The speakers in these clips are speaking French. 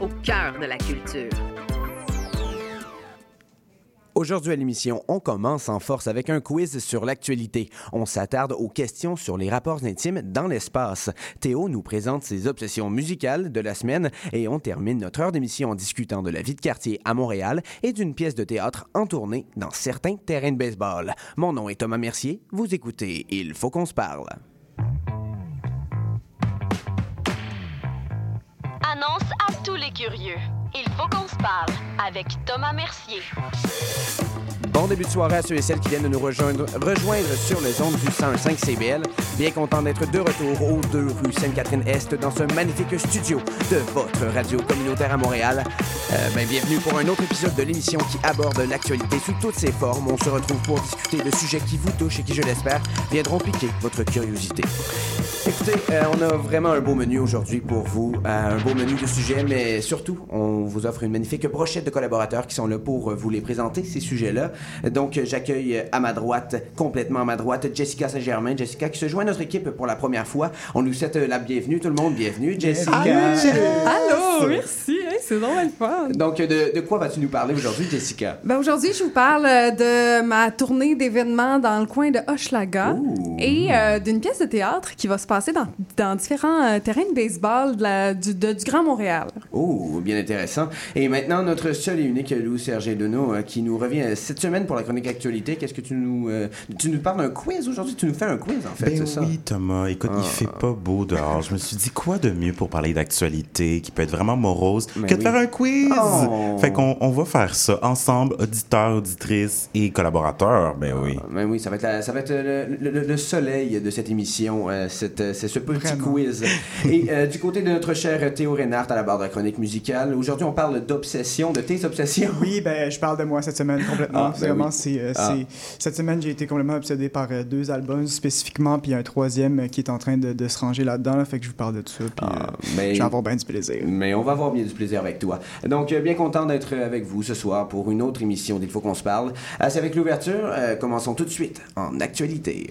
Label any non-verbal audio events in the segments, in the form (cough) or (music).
Au cœur de la culture. Aujourd'hui à l'émission, on commence en force avec un quiz sur l'actualité. On s'attarde aux questions sur les rapports intimes dans l'espace. Théo nous présente ses obsessions musicales de la semaine et on termine notre heure d'émission en discutant de la vie de quartier à Montréal et d'une pièce de théâtre en tournée dans certains terrains de baseball. Mon nom est Thomas Mercier. Vous écoutez Il faut qu'on se parle. Annonce à tous les curieux. Il faut qu'on se parle avec Thomas Mercier. Bon début de soirée à ceux et celles qui viennent de nous rejoindre, rejoindre sur les ondes du 105 CBL. Bien content d'être de retour aux deux rue Sainte-Catherine-Est dans ce magnifique studio de votre radio communautaire à Montréal. Euh, ben, bienvenue pour un autre épisode de l'émission qui aborde l'actualité sous toutes ses formes. On se retrouve pour discuter de sujets qui vous touchent et qui, je l'espère, viendront piquer votre curiosité. Écoutez, euh, on a vraiment un beau menu aujourd'hui pour vous, euh, un beau menu de sujets, mais surtout, on vous offre une magnifique brochette de collaborateurs qui sont là pour vous les présenter, ces sujets-là. Donc, j'accueille à ma droite, complètement à ma droite, Jessica Saint-Germain. Jessica qui se joint à notre équipe pour la première fois. On nous souhaite la bienvenue, tout le monde, bienvenue, Jessica. Allô, merci, hein, c'est vraiment le fun. Donc, de, de quoi vas-tu nous parler aujourd'hui, Jessica? Ben aujourd'hui, je vous parle euh, de ma tournée d'événements dans le coin de Hochelaga et euh, d'une pièce de théâtre qui va se passer dans, dans différents euh, terrains de baseball de la- du, de- du Grand Montréal. Oh, bien intéressant. Et maintenant, notre seul et unique Louis-Serge Deneau euh, qui nous revient euh, cette semaine pour la chronique actualité. Qu'est-ce que tu nous... euh, tu nous parles d'un quiz aujourd'hui? Tu nous fais un quiz, en fait, Ben c'est ça? oui, Thomas. Écoute, Ah. il fait pas beau dehors. Je me suis dit, quoi de mieux pour parler d'actualité qui peut être vraiment morose Mais que de faire un quiz? Oh. Fait qu'on on va faire ça ensemble, auditeurs, auditrices et collaborateurs. Ben oui. Ben oui, ça va être, la- ça va être le, le- le- le soleil de cette émission, euh, c'est ce petit Vraiment. quiz. Et du côté de notre cher Théo Reinhardt à la barre de la chronique musicale, aujourd'hui on parle d'obsession, de tes obsessions. Oui, ben, je parle de moi cette semaine complètement. Ah, ben Vraiment, oui. c'est, euh, Ah. c'est- Cette semaine, j'ai été complètement obsédé par euh, deux albums spécifiquement, puis un troisième euh, qui est en train de, de se ranger là-dedans. là, fait que je vous parle de ça, puis Ah, mais- je vais avoir bien du plaisir. Mais on va avoir bien du plaisir avec toi. Donc, bien content d'être avec vous ce soir pour une autre émission d'Il faut qu'on se parle. C'est avec l'ouverture. commençons tout de suite en actualité.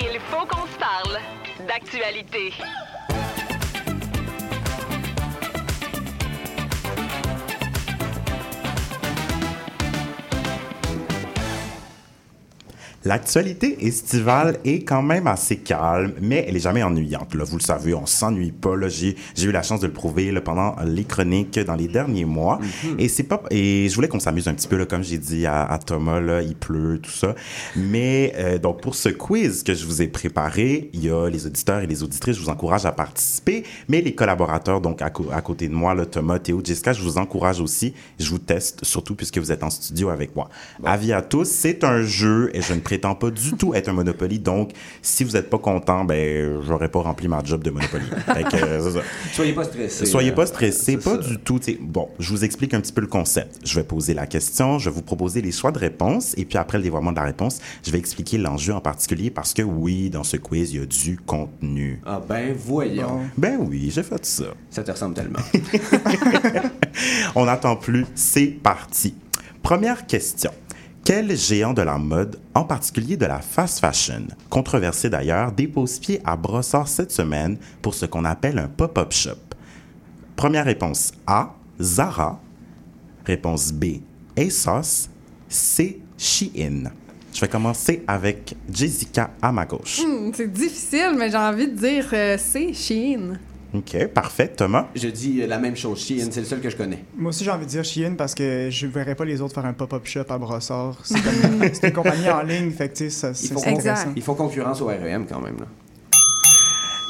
Il faut qu'on se parle d'actualité. L'actualité estivale est quand même assez calme, mais elle est jamais ennuyante. Là, vous le savez, on s'ennuie pas. J'ai, eu la chance de le prouver là, pendant les chroniques dans les derniers mois. Et c'est pas et je voulais qu'on s'amuse un petit peu là, comme j'ai dit à, à Thomas là, il pleut tout ça. Mais euh, donc pour ce quiz que je vous ai préparé, il y a les auditeurs et les auditrices, je vous encourage à participer. Mais les collaborateurs donc à, côté de moi, là, Thomas, Théo, Jessica, je vous encourage aussi. Je vous teste surtout puisque vous êtes en studio avec moi. Avis à tous, c'est un jeu et je ne prétends pas du tout être un Monopoly. Donc, si vous n'êtes pas content, ben, j'aurais pas rempli ma job de Monopoly. (laughs) Fait que, euh, c'est ça. Soyez pas stressés. Soyez pas stressés, C'est pas ça. du tout. t'sais, Bon, je vous explique un petit peu le concept. Je vais poser la question, je vais vous proposer les choix de réponse, et puis après le dévoilement de la réponse, je vais expliquer l'enjeu en particulier parce que oui, dans ce quiz, il y a du contenu. Ah ben voyons. Ben oui, j'ai fait ça. Ça te ressemble tellement. (laughs) On n'attend plus, c'est parti. Première question. Quel géant de la mode, en particulier de la fast fashion, controversé d'ailleurs, dépose pied à Brossard cette semaine pour ce qu'on appelle un pop-up shop? Première réponse A, Zara. Réponse B, ASOS. C, Shein. Je vais commencer avec Jessica à ma gauche. Hmm, c'est difficile, mais j'ai envie de dire euh, c'est Chine. OK, parfait. Thomas? Je dis la même chose. Shein, c'est le seul que je connais. Moi aussi, j'ai envie de dire Shein parce que je verrais pas les autres faire un pop-up shop à Brossard. C'est (laughs) une compagnie en ligne, fait que ça- Il c'est faut, c'est Exact. intéressant. ils font concurrence au REM quand même. Là.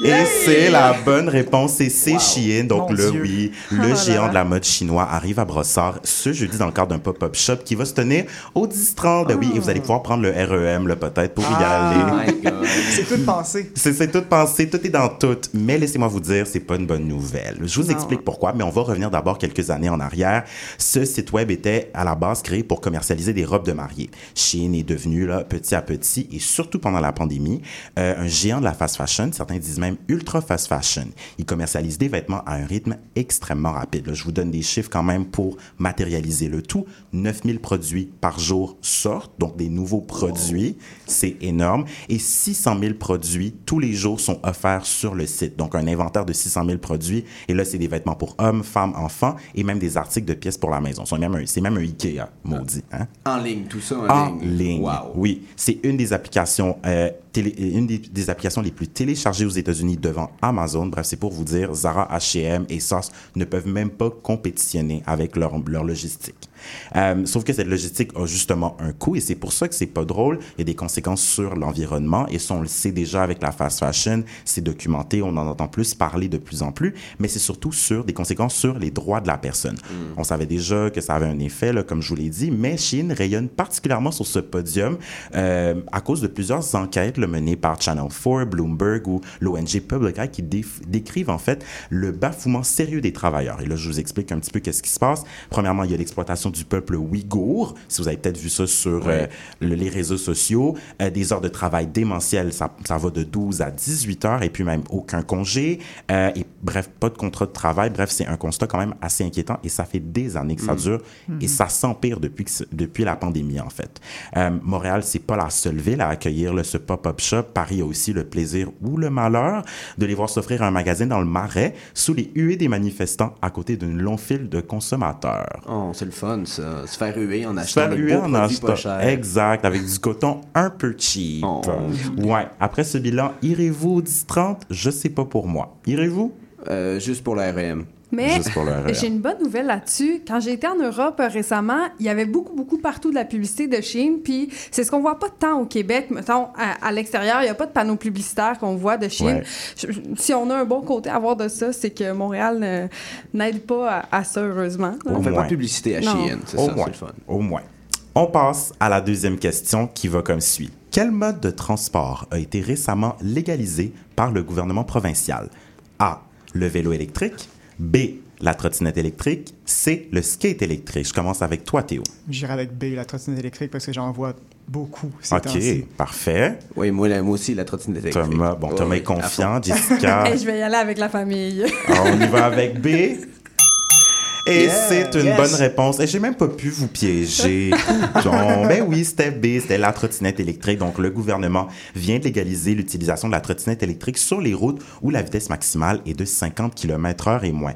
Et c'est la bonne réponse, et c'est Shein. Donc Mon le Dieu. oui, (laughs) Oh le géant de la mode chinois arrive à Brossard ce jeudi dans le cadre d'un pop-up shop qui va se tenir au 10-30. Ben oui, et vous allez pouvoir prendre le REM, là, peut-être, pour y Ah. aller. My (laughs) God. C'est tout pensé. C'est c'est tout pensé, tout est dans tout. Mais laissez-moi vous dire, c'est pas une bonne nouvelle. Je vous Non. explique pourquoi, mais on va revenir d'abord quelques années en arrière. Ce site web était à la base créé pour commercialiser des robes de mariée. Shein est devenu là petit à petit et surtout pendant la pandémie euh, un géant de la fast fashion. Certains disent même ultra fast fashion. Il commercialise des vêtements à un rythme extrêmement rapide. Là, je vous donne des chiffres quand même pour matérialiser le tout. 9000 produits par jour sortent, donc des nouveaux produits. C'est énorme. Et 600 000 produits tous les jours sont offerts sur le site. Donc, un inventaire de 600 000 produits. Et là, c'est des vêtements pour hommes, femmes, enfants et même des articles de pièces pour la maison. C'est même un, c'est même un Ikea, maudit. Hein? En ligne, tout ça en, En ligne. Wow. Oui, c'est une des applications, euh, télé- une des, applications les plus téléchargées aux États-Unis devant Amazon. Bref, c'est pour vous dire, Zara, H&M et SOS ne peuvent même pas compétitionner avec leur logistique. Euh, sauf que cette logistique a justement un coût et c'est pour ça que c'est pas drôle. Il y a des conséquences sur l'environnement et ça, on le sait déjà avec la fast fashion. C'est documenté, on en entend plus parler de plus en plus, mais c'est surtout sur des conséquences sur les droits de la personne. On savait déjà que ça avait un effet, là, comme je vous l'ai dit, mais Chine rayonne particulièrement sur ce podium euh, à cause de plusieurs enquêtes là, menées par Channel 4, Bloomberg ou l'ONG Public Eye qui décrivent en fait le bafouement sérieux des travailleurs. Et là, je vous explique un petit peu qu'est-ce qui se passe. Premièrement, il y a l'exploitation du peuple ouïghour. Si vous avez peut-être vu ça sur euh, le- les réseaux sociaux, Euh, des heures de travail démentielles, ça, ça va de 12 à 18 heures et puis même aucun congé. Euh, et bref, pas de contrat de travail. Bref, c'est un constat quand même assez inquiétant et ça fait des années que ça dure et ça s'empire depuis, que depuis la pandémie en fait. Euh, Montréal, c'est pas la seule ville à accueillir ce pop-up shop. Paris a aussi le plaisir ou le malheur de les voir s'offrir un magasin dans le Marais sous les huées des manifestants à côté d'une longue file de consommateurs. Oh, c'est le fun, ça. Se faire huer en Se achetant faire huer en achetant. pas chers. Exact, avec du coton un peu cheap. Oh. Ouais. Après ce bilan, irez-vous au 10-30? Je sais pas pour moi. Irez-vous? Euh, juste pour la RM. Mais (laughs) j'ai une bonne nouvelle là-dessus. Quand j'ai été en Europe euh, récemment, il y avait beaucoup, beaucoup partout de la publicité de Chine. Puis c'est ce qu'on voit pas tant au Québec. Mettons, à, à l'extérieur, il n'y a pas de panneaux publicitaires qu'on voit de Chine. Ouais. Je- je- si on a un bon côté à voir de ça, c'est que Montréal euh, n'aide pas à, à ça, heureusement. On Au fait moins. pas de publicité à c'est ça, c'est le fun. Au moins. On passe à la deuxième question qui va comme suit. Quel mode de transport a été récemment légalisé par le gouvernement provincial? A. Le vélo électrique. B. La trottinette électrique. C. Le skate électrique. Je commence avec toi, Théo. J'irai avec B, la trottinette électrique, parce que j'en vois beaucoup ces OK, parfait. Oui, moi, moi aussi, la trottinette électrique. Thomas, bon, Thomas est confiant. (laughs) Jessica, je vais y aller avec la famille. Alors, on y va avec B. Et Yeah, c'est une yes. bonne réponse. Et j'ai même pas pu vous piéger. (laughs) Donc, ben oui, c'était B, c'était la trottinette électrique. Donc, le gouvernement vient de légaliser l'utilisation de la trottinette électrique sur les routes où la vitesse maximale est de 50 km heure et moins.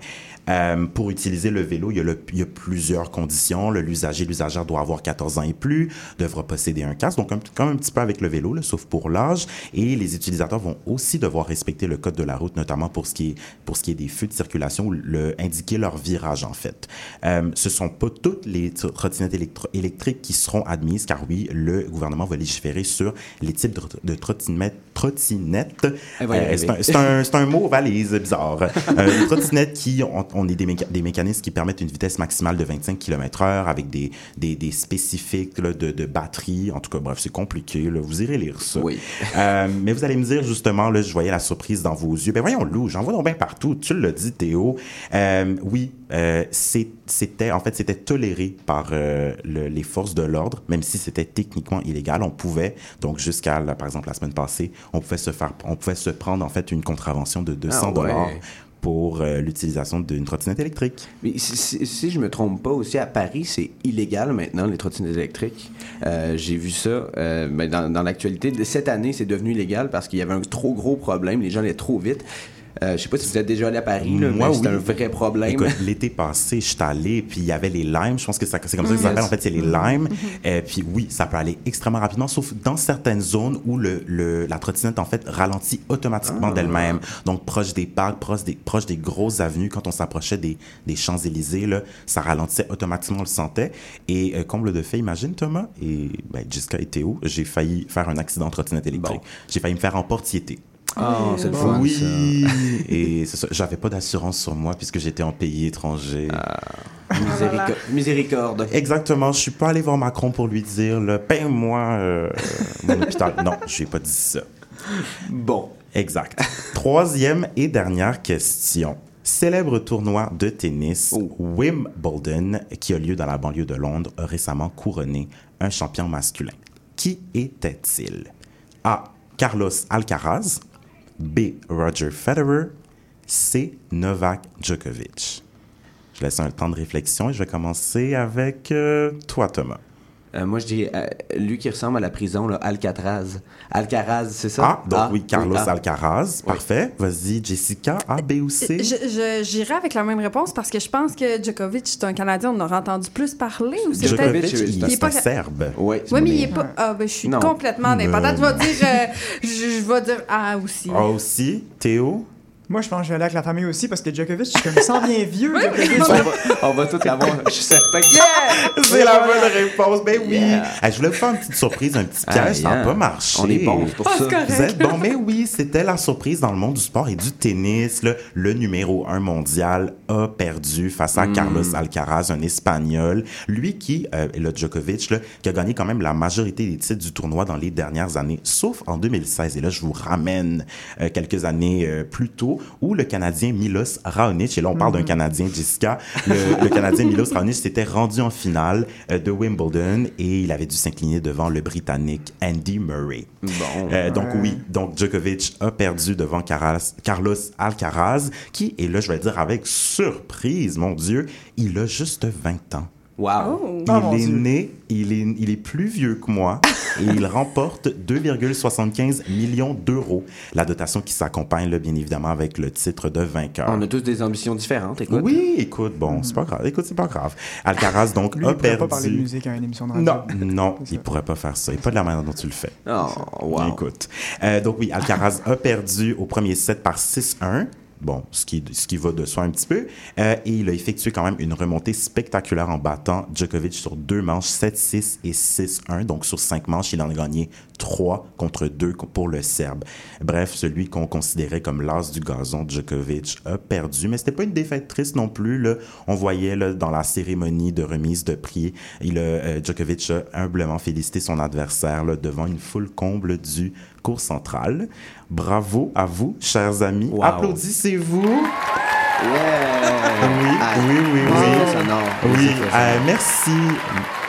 Euh, pour utiliser le vélo, il y, a le- il y a plusieurs conditions. L'usager, l'usagère doit avoir 14 ans et plus, devra posséder un casque, donc un, comme un petit peu avec le vélo, là, sauf pour l'âge. Et les utilisateurs vont aussi devoir respecter le code de la route, notamment pour ce qui est, pour ce qui est des feux de circulation ou le, indiquer leur virage, en fait. Euh, ce sont pas toutes les tr- trottinettes électriques qui seront admises, car oui, le gouvernement va légiférer sur les types de, tr- de trottinettes. trottinettes. Euh, c'est un- c'est un, un mot valise bizarre. (laughs) Trottinettes qui ont, on est des, méca- des mécanismes qui permettent une vitesse maximale de 25 km/h avec des, des, des spécifiques là, de, de batterie. En tout cas, bref, c'est compliqué. là. Vous irez lire ça. Oui. (laughs) Euh, mais vous allez me dire justement, là, je voyais la surprise dans vos yeux. Ben voyons, Lou, j'en vois donc bien partout. Tu l'as dit, Théo. Euh, oui, euh, c'était en fait c'était toléré par euh, le- les forces de l'ordre, même si c'était techniquement illégal. On pouvait donc jusqu'à par exemple la semaine passée, on pouvait se faire, on pouvait se prendre en fait une contravention de 200 Ah ouais. Pour euh, l'utilisation d'une trottinette électrique. Mais si, si, si je me trompe pas, aussi à Paris, c'est illégal maintenant, les trottinettes électriques. Euh, J'ai vu ça euh, mais dans, dans l'actualité. Cette année, c'est devenu illégal parce qu'il y avait un trop gros problème. Les gens allaient trop vite. Euh, je sais pas si vous êtes déjà allé à Paris, là, Moi, mais c'est oui. un vrai problème. Écoute, l'été passé, je suis allé, puis il y avait les limes. Je pense que ça- c'est comme ça qu'ils Mhm. s'appellent. En fait, c'est les limes. Euh, puis oui, ça peut aller extrêmement rapidement, sauf dans certaines zones où le, le- la trottinette, en fait, ralentit automatiquement Ah. d'elle-même. Donc, proche des parcs, proche des, proche des grosses avenues, quand on s'approchait des, des Champs-Élysées, ça ralentissait automatiquement, on le sentait. Et euh, comble de fait, imagine, Thomas, et ben, Jessica et Théo, j'ai failli faire un accident de trottinette électrique. Bon. J'ai failli me faire emportiéter. Oh, c'est le fun, Oui, et c'est ça. J'avais pas d'assurance sur moi puisque j'étais en pays étranger. ça. Misérico- Miséricorde. Exactement, je suis pas allé voir Macron pour lui dire, le paye-moi euh, mon hôpital. Non, je lui ai pas dit ça. Bon. Exact. Troisième et dernière question. Célèbre tournoi de tennis, Wimbledon, qui a lieu dans la banlieue de Londres, a récemment couronné un champion masculin. Qui était-il? A. Carlos Alcaraz. B. Roger Federer. C. Novak Djokovic. Je laisse un temps de réflexion et je vais commencer avec euh, toi, Thomas. Euh, moi, je dis euh, lui qui ressemble à la prison, là, Alcatraz. Alcaraz, c'est ça? Ah, donc oui, Carlos ah. Alcaraz. Parfait. Vas-y, Jessica. A, B ou C? Je- je- J'irai avec la même réponse parce que je pense que Djokovic, c'est un Canadien, on en aurait entendu plus parler. Ou c'est Djokovic, peut-être- il, il est pas- Serbe. Oui, Oui, mais il est pas. Ah, ben, je suis Non. complètement indépendante. Je vais dire. euh, je, je vais dire Ah aussi. A aussi, Théo? Moi, je pense que je vais aller avec la famille aussi parce que Djokovic, je me sens bien vieux. Djokovic. On va, on va tout l'avoir. Je suis certain que... C'est la bonne réponse. Ben oui. Yeah. Hey, je voulais vous faire une petite surprise, un petit piège. Ah, ça n'a yeah. pas marché. On est bon pour Ah, ça. Vous êtes bon, mais oui, c'était la surprise dans le monde du sport et du tennis. là. Le numéro un mondial a perdu face à Carlos Alcaraz, un Espagnol. Lui qui, euh, le Djokovic, là, qui a gagné quand même la majorité des titres du tournoi dans les dernières années, sauf en 2016. Et là, je vous ramène euh, quelques années euh, plus tôt, où le Canadien Milos Raonic, et là on parle d'un Canadien, Jessica, le, le Canadien Milos (laughs) Raonic s'était rendu en finale euh, de Wimbledon et il avait dû s'incliner devant le Britannique Andy Murray. Bon. Euh, donc oui, donc Djokovic a perdu devant Caras- Carlos Alcaraz, qui, et là je vais le dire avec surprise, mon Dieu, il a juste 20 ans. Wow. Oh. Il Oh, est Dieu. né, il est, il est plus vieux que moi et il (laughs) remporte 2,75 millions d'euros. La dotation qui s'accompagne, là, bien évidemment, avec le titre de vainqueur. On a tous des ambitions différentes, écoute. Oui, écoute, bon, c'est pas grave. Écoute, c'est pas grave. Alcaraz, (laughs) donc, Lui, a il pourrait perdu. pas parler de musique à une émission de radio. Non, (laughs) non, il pourrait pas faire ça. Et pas de la manière dont tu le fais. Oh, wow. Écoute. Euh, donc oui, Alcaraz a perdu au premier set par 6-1. Bon, ce qui, va de soi un petit peu. Euh, et il a effectué quand même une remontée spectaculaire en battant Djokovic sur deux manches, 7-6 et 6-1. Donc sur cinq manches, il en a gagné trois contre deux pour le Serbe. Bref, celui qu'on considérait comme l'as du gazon, Djokovic, a perdu. Mais c'était pas une défaite triste non plus. Là. On voyait dans la cérémonie de remise de prix, il euh, Djokovic a humblement félicité son adversaire devant une foule comble du cours central. Bravo à vous, chers amis. Wow. Applaudissez-vous. Yeah. Oui, oui, oui, oui. Oui, euh, sonores. merci.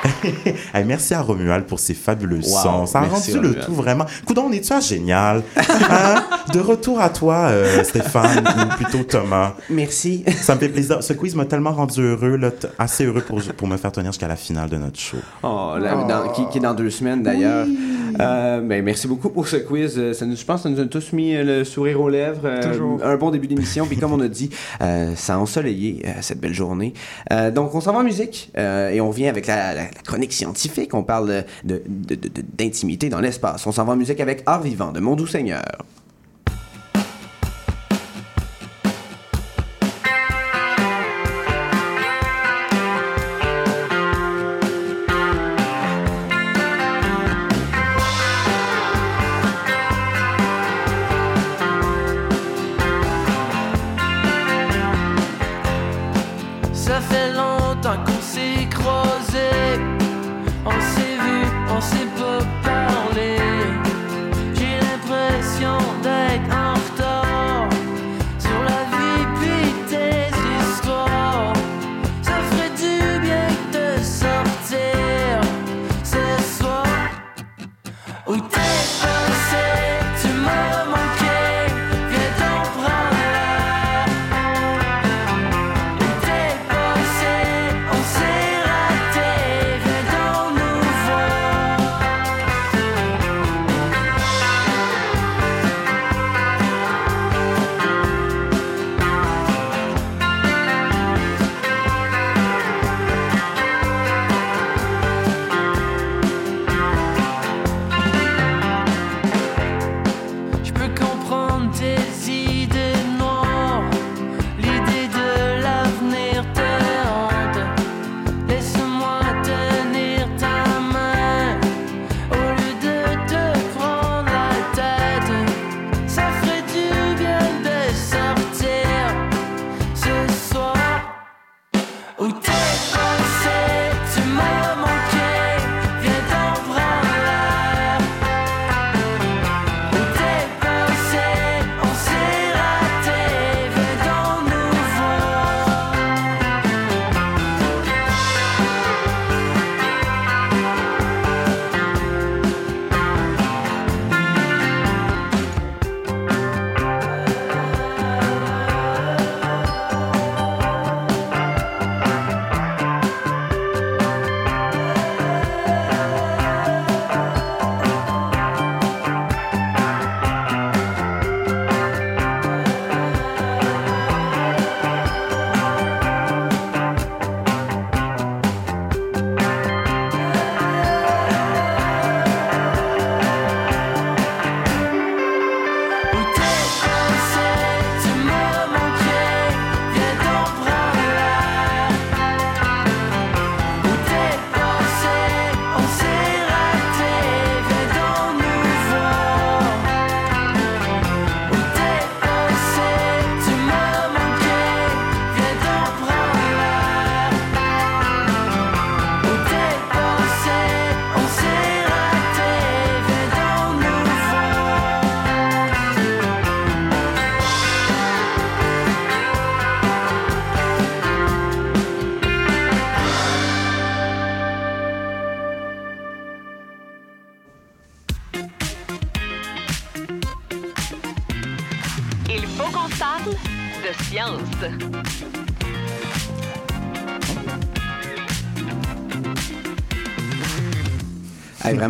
(laughs) Merci à Romuald pour ses fabuleux Wow, sons. Ça a rendu le tout vraiment. Coudon, on est-tu à génial? (laughs) Hein? De retour à toi, euh, Stéphane, ou plutôt Thomas. Merci. Ça me fait plaisir. Ce quiz m'a tellement rendu heureux, là, assez heureux pour, pour me faire tenir jusqu'à la finale de notre show. Oh, là, dans- qui, qui est dans deux semaines d'ailleurs. Euh, ben, merci beaucoup pour ce quiz. Euh, Ça nous, je pense que ça nous a tous mis le sourire aux lèvres. Euh, Toujours. Un bon début d'émission. Puis comme on a dit, euh, ça a ensoleillé euh, cette belle journée. Euh, donc on s'en va en musique euh, et on revient avec la, la- la chronique scientifique. On parle d'intimité dans l'espace. On s'en va en musique avec Art Vivant de Mon Doux Seigneur.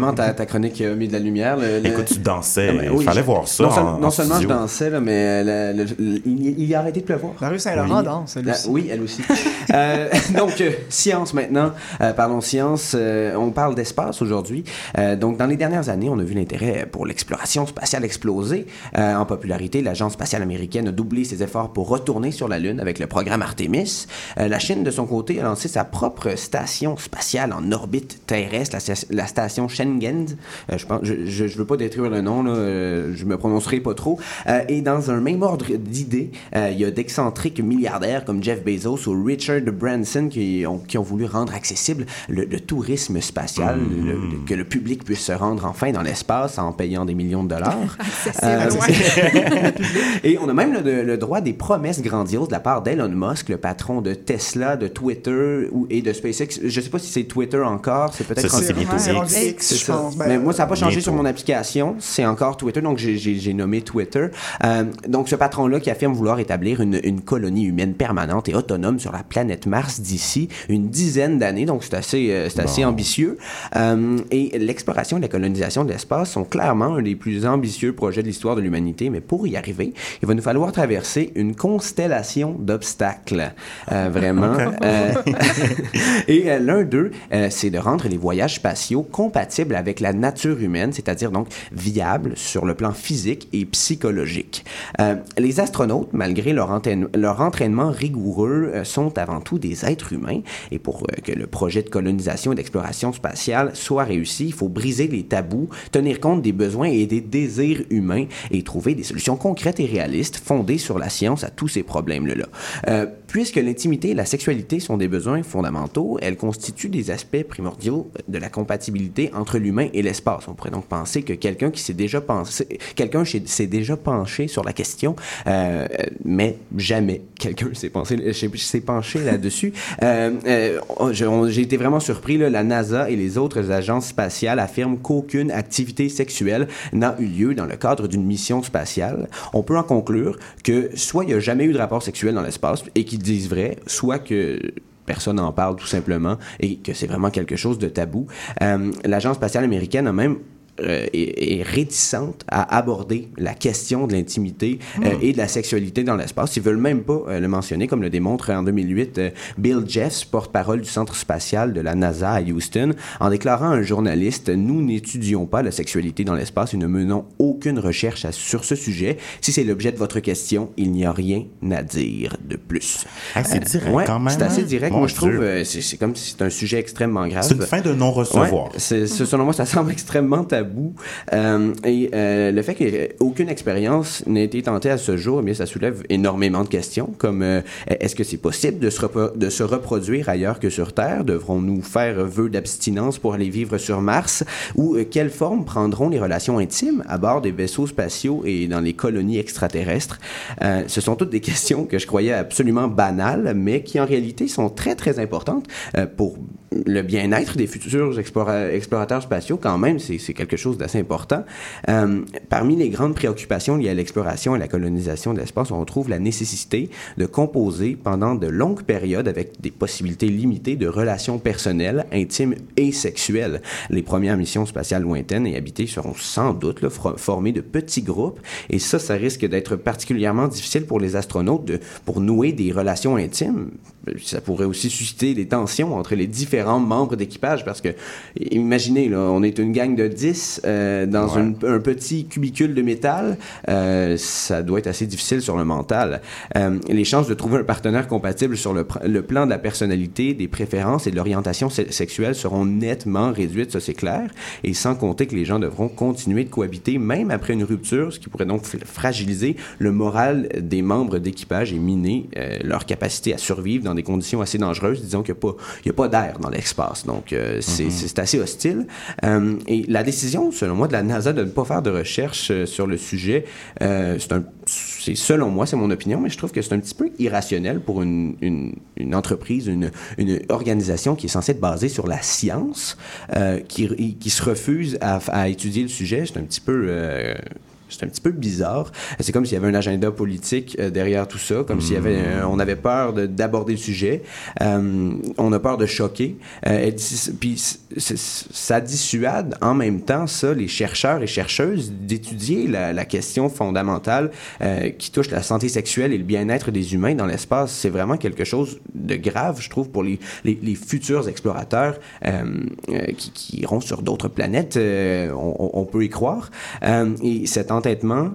Vraiment, ta, ta chronique a mis de la lumière. le- le- Écoute, tu dansais. Non, mais Il oui, fallait je- voir ça. Non, seul- en- non en seulement je dansais, là, mais le- le- le- il, il a arrêté de pleuvoir. La rue Saint-Laurent Oui. danse, elle La- aussi. oui, elle aussi. Euh, (laughs) donc, euh, science maintenant. Euh, parlons science. Euh, on parle d'espace aujourd'hui. Donc, dans les dernières années, on a vu l'intérêt pour l'exploration spatiale exploser. En popularité, l'Agence spatiale américaine a doublé ses efforts pour retourner sur la Lune avec le programme Artemis. La Chine, de son côté, a lancé sa propre station spatiale en orbite terrestre, la, la station Shenzhen. Je pense, je, je, veux pas détruire le nom, là, je me prononcerai pas trop. Et dans un même ordre d'idées, il y a d'excentriques milliardaires comme Jeff Bezos ou Richard Branson qui ont, qui ont voulu rendre accessible le, le tourisme spatial, le- le- que le public puisse se rendre enfin dans l'espace en payant des millions de dollars. (laughs) Euh, (laughs) et on a même le, le droit des promesses grandioses de la part d'Elon Musk, le patron de Tesla, de Twitter ou, et de SpaceX. Je sais pas si c'est Twitter encore, c'est peut-être Ça, c'est bientôt X. Ben, Mais moi, ça n'a pas changé bientôt. sur mon application. C'est encore Twitter, donc j'ai- j'ai j'ai nommé Twitter. Euh, donc, ce patron-là qui affirme vouloir établir une, une colonie humaine permanente et autonome sur la planète Mars d'ici une dizaine d'années. Donc, c'est assez, euh, c'est assez ambitieux. Euh, et l'exploration et la colonisation de l'espace sont clairement un des plus ambitieux projets de l'histoire de l'humanité. Mais pour y arriver, il va nous falloir traverser une constellation d'obstacles. Euh, vraiment. (laughs) Et l'un d'eux, c'est de rendre les voyages spatiaux compatibles avec la nature humaine, c'est-à-dire donc viables sur le plan physique et psychologique. Les astronautes, malgré leur, leur entraînement rigoureux, sont avant tout des êtres humains. Et pour euh, que le projet de colonisation et d'exploration spatiale soit réussi, il faut briser les tabous, tenir compte des besoins et des désirs humains et trouver des solutions concrètes et réalistes fondées sur la science à tous ces problèmes-là. Euh, puisque l'intimité et la sexualité sont des besoins fondamentaux, elles constituent des aspects primordiaux de la compatibilité entre l'humain et l'espace. On pourrait donc penser que quelqu'un qui s'est déjà pensé, quelqu'un s'est déjà penché sur la question, euh, mais jamais quelqu'un s'est pensé, s'est s'est penché là-dessus. (laughs) Euh, euh, J'ai été vraiment surpris. Là, la NASA et les autres agences spatiales affirment qu'aucune activité sexuelle n'a eu lieu dans le cadre d'une mission spatiale. On peut en conclure que soit il n'y a jamais eu de rapport sexuel dans l'espace et qu'ils disent vrai, soit que personne n'en parle tout simplement et que c'est vraiment quelque chose de tabou. Euh, L'agence spatiale américaine a même euh, est, est réticente à aborder la question de l'intimité euh, et de la sexualité dans l'espace. Ils veulent même pas euh, le mentionner, comme le démontre en 2008 euh, Bill Jeffs, porte-parole du centre spatial de la NASA à Houston, en déclarant à un journaliste Nous n'étudions pas la sexualité dans l'espace et ne menons aucune recherche à- sur ce sujet. Si c'est l'objet de votre question, il n'y a rien à dire de plus. Ah, c'est direct ouais, quand même, C'est assez hein? direct. Mon Moi, je trouve, c'est comme si c'est un sujet extrêmement grave. C'est une fin de non-recevoir. Ouais, selon moi, ça semble (laughs) extrêmement tabou. Euh, et euh, le fait qu'aucune expérience n'ait été tentée à ce jour, eh ça soulève énormément de questions, comme euh, est-ce que c'est possible de se, de se reproduire ailleurs que sur Terre? Devrons-nous faire vœu d'abstinence pour aller vivre sur Mars? Ou euh, quelle forme prendront les relations intimes à bord des vaisseaux spatiaux et dans les colonies extraterrestres? Euh, ce sont toutes des questions que je croyais absolument banales, mais qui en réalité sont très, très importantes euh, pour le bien-être des futurs explora- explorateurs spatiaux, quand même, c'est quelque chose d'assez important. Euh, parmi les grandes préoccupations liées à l'exploration et la colonisation de l'espace, on trouve la nécessité de composer pendant de longues périodes avec des possibilités limitées de relations personnelles, intimes et sexuelles. Les premières missions spatiales lointaines et habitées seront sans doute formées de petits groupes, et ça, ça risque d'être particulièrement difficile pour les astronautes pour nouer des relations intimes. Ça pourrait aussi susciter des tensions entre les différents membres d'équipage parce que, imaginez, là, on est une gang de 10 euh, dans Ouais. une- un petit cubicule de métal. euh, ça doit être assez difficile sur le mental. Euh, les chances de trouver un partenaire compatible sur le, plan de la personnalité, des préférences et de l'orientation se- sexuelle seront nettement réduites, ça c'est clair. Et sans compter que les gens devront continuer de cohabiter même après une rupture, ce qui pourrait donc fragiliser le moral des membres d'équipage et miner leur capacité à survivre dans des conditions assez dangereuses. Disons qu'il n'y a pas, il y a pas d'air dans l'espace, donc euh, c'est c'est assez hostile. Euh, et la décision, selon moi, de la NASA de ne pas faire de recherche euh, sur le sujet, euh, c'est un- c'est selon moi, c'est mon opinion, mais je trouve que c'est un petit peu irrationnel pour une, une, une entreprise, une, une organisation qui est censée être basée sur la science, qui, qui se refuse à, à étudier le sujet. C'est un petit peu... c'est un petit peu bizarre. C'est comme s'il y avait un agenda politique euh, derrière tout ça, comme s'il y avait, euh, on avait peur de- d'aborder le sujet, Euh, on a peur de choquer. Euh, puis ça dissuade en même temps ça les chercheurs et chercheuses d'étudier la, question fondamentale qui touche la santé sexuelle et le bien-être des humains dans l'espace. C'est vraiment quelque chose de grave, je trouve, pour les, les, futurs explorateurs qui, iront sur d'autres planètes. on, on peut y croire. Et cet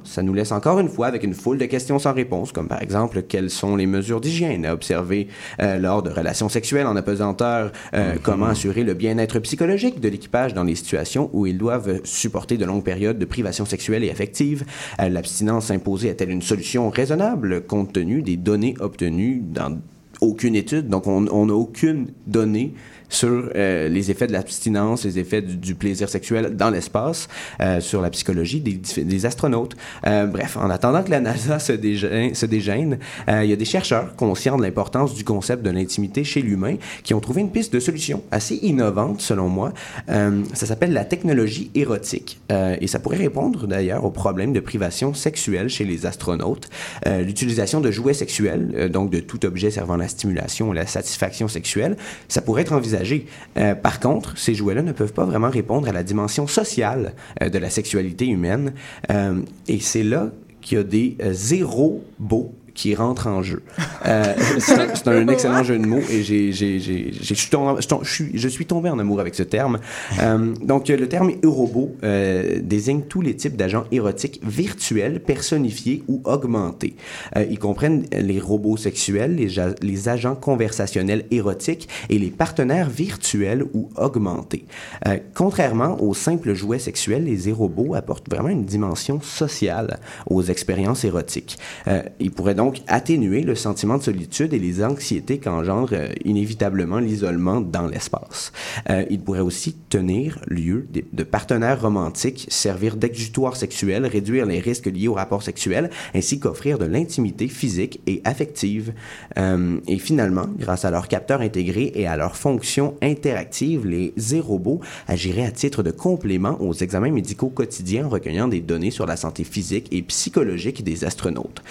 ça nous laisse encore une fois avec une foule de questions sans réponse, comme par exemple quelles sont les mesures d'hygiène à observer euh, lors de relations sexuelles en apesanteur, euh, comment assurer le bien-être psychologique de l'équipage dans les situations où ils doivent supporter de longues périodes de privation sexuelle et affective. Euh, L'abstinence imposée est-elle une solution raisonnable compte tenu des données obtenues dans aucune étude? Donc, on on n'a aucune donnée sur euh, les effets de l'abstinence, les effets du, plaisir sexuel dans l'espace, euh, sur la psychologie des, des astronautes. Euh, bref, en attendant que la NASA se dégêne, se dégêne euh, il y a des chercheurs conscients de l'importance du concept de l'intimité chez l'humain qui ont trouvé une piste de solution assez innovante, selon moi. Euh, ça s'appelle la technologie érotique. Euh, et ça pourrait répondre d'ailleurs au problème de privation sexuelle chez les astronautes. L'utilisation de jouets sexuels, donc de tout objet servant à la stimulation et la satisfaction sexuelle, ça pourrait être envisagé. Euh, par contre, ces jouets-là ne peuvent pas vraiment répondre à la dimension sociale euh, de la sexualité humaine. Euh, et c'est là qu'il y a des zéro beaux qui rentrent en jeu. Euh, c'est un, excellent jeu de mots et je, suis tombé, tombé en amour avec ce terme. Euh, donc, le terme Eurobo euh, désigne tous les types d'agents érotiques virtuels, personnifiés ou augmentés. Euh, ils comprennent les robots sexuels, les, les agents conversationnels érotiques et les partenaires virtuels ou augmentés. Contrairement aux simples jouets sexuels, les robots apportent vraiment une dimension sociale aux expériences érotiques. Ils pourraient donc atténuer le sentiment de solitude et les anxiétés qu'engendre euh, inévitablement l'isolement dans l'espace. Euh, ils pourraient aussi tenir lieu de, partenaires romantiques, servir d'exutoire sexuel, réduire les risques liés aux rapports sexuels, ainsi qu'offrir de l'intimité physique et affective. Euh, et finalement, grâce à leurs capteurs intégrés et à leurs fonctions interactives, les zérobots agiraient à titre de complément aux examens médicaux quotidiens en recueillant des données sur la santé physique et psychologique des astronautes.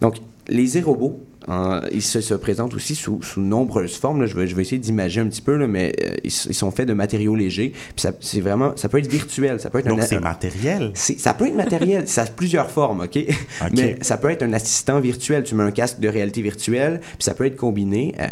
Donc, les zérobots, euh, ils se, se présentent aussi sous, sous nombreuses formes. là. Je, vais, je vais essayer d'imager un petit peu, là, mais euh, ils, sont faits de matériaux légers. Puis c'est vraiment, ça peut être virtuel, ça peut être Donc, un, c'est matériel? ça peut être matériel, ça a plusieurs formes, (laughs) OK? Mais ça peut être un assistant virtuel. Tu mets un casque de réalité virtuelle, puis ça peut être combiné. euh,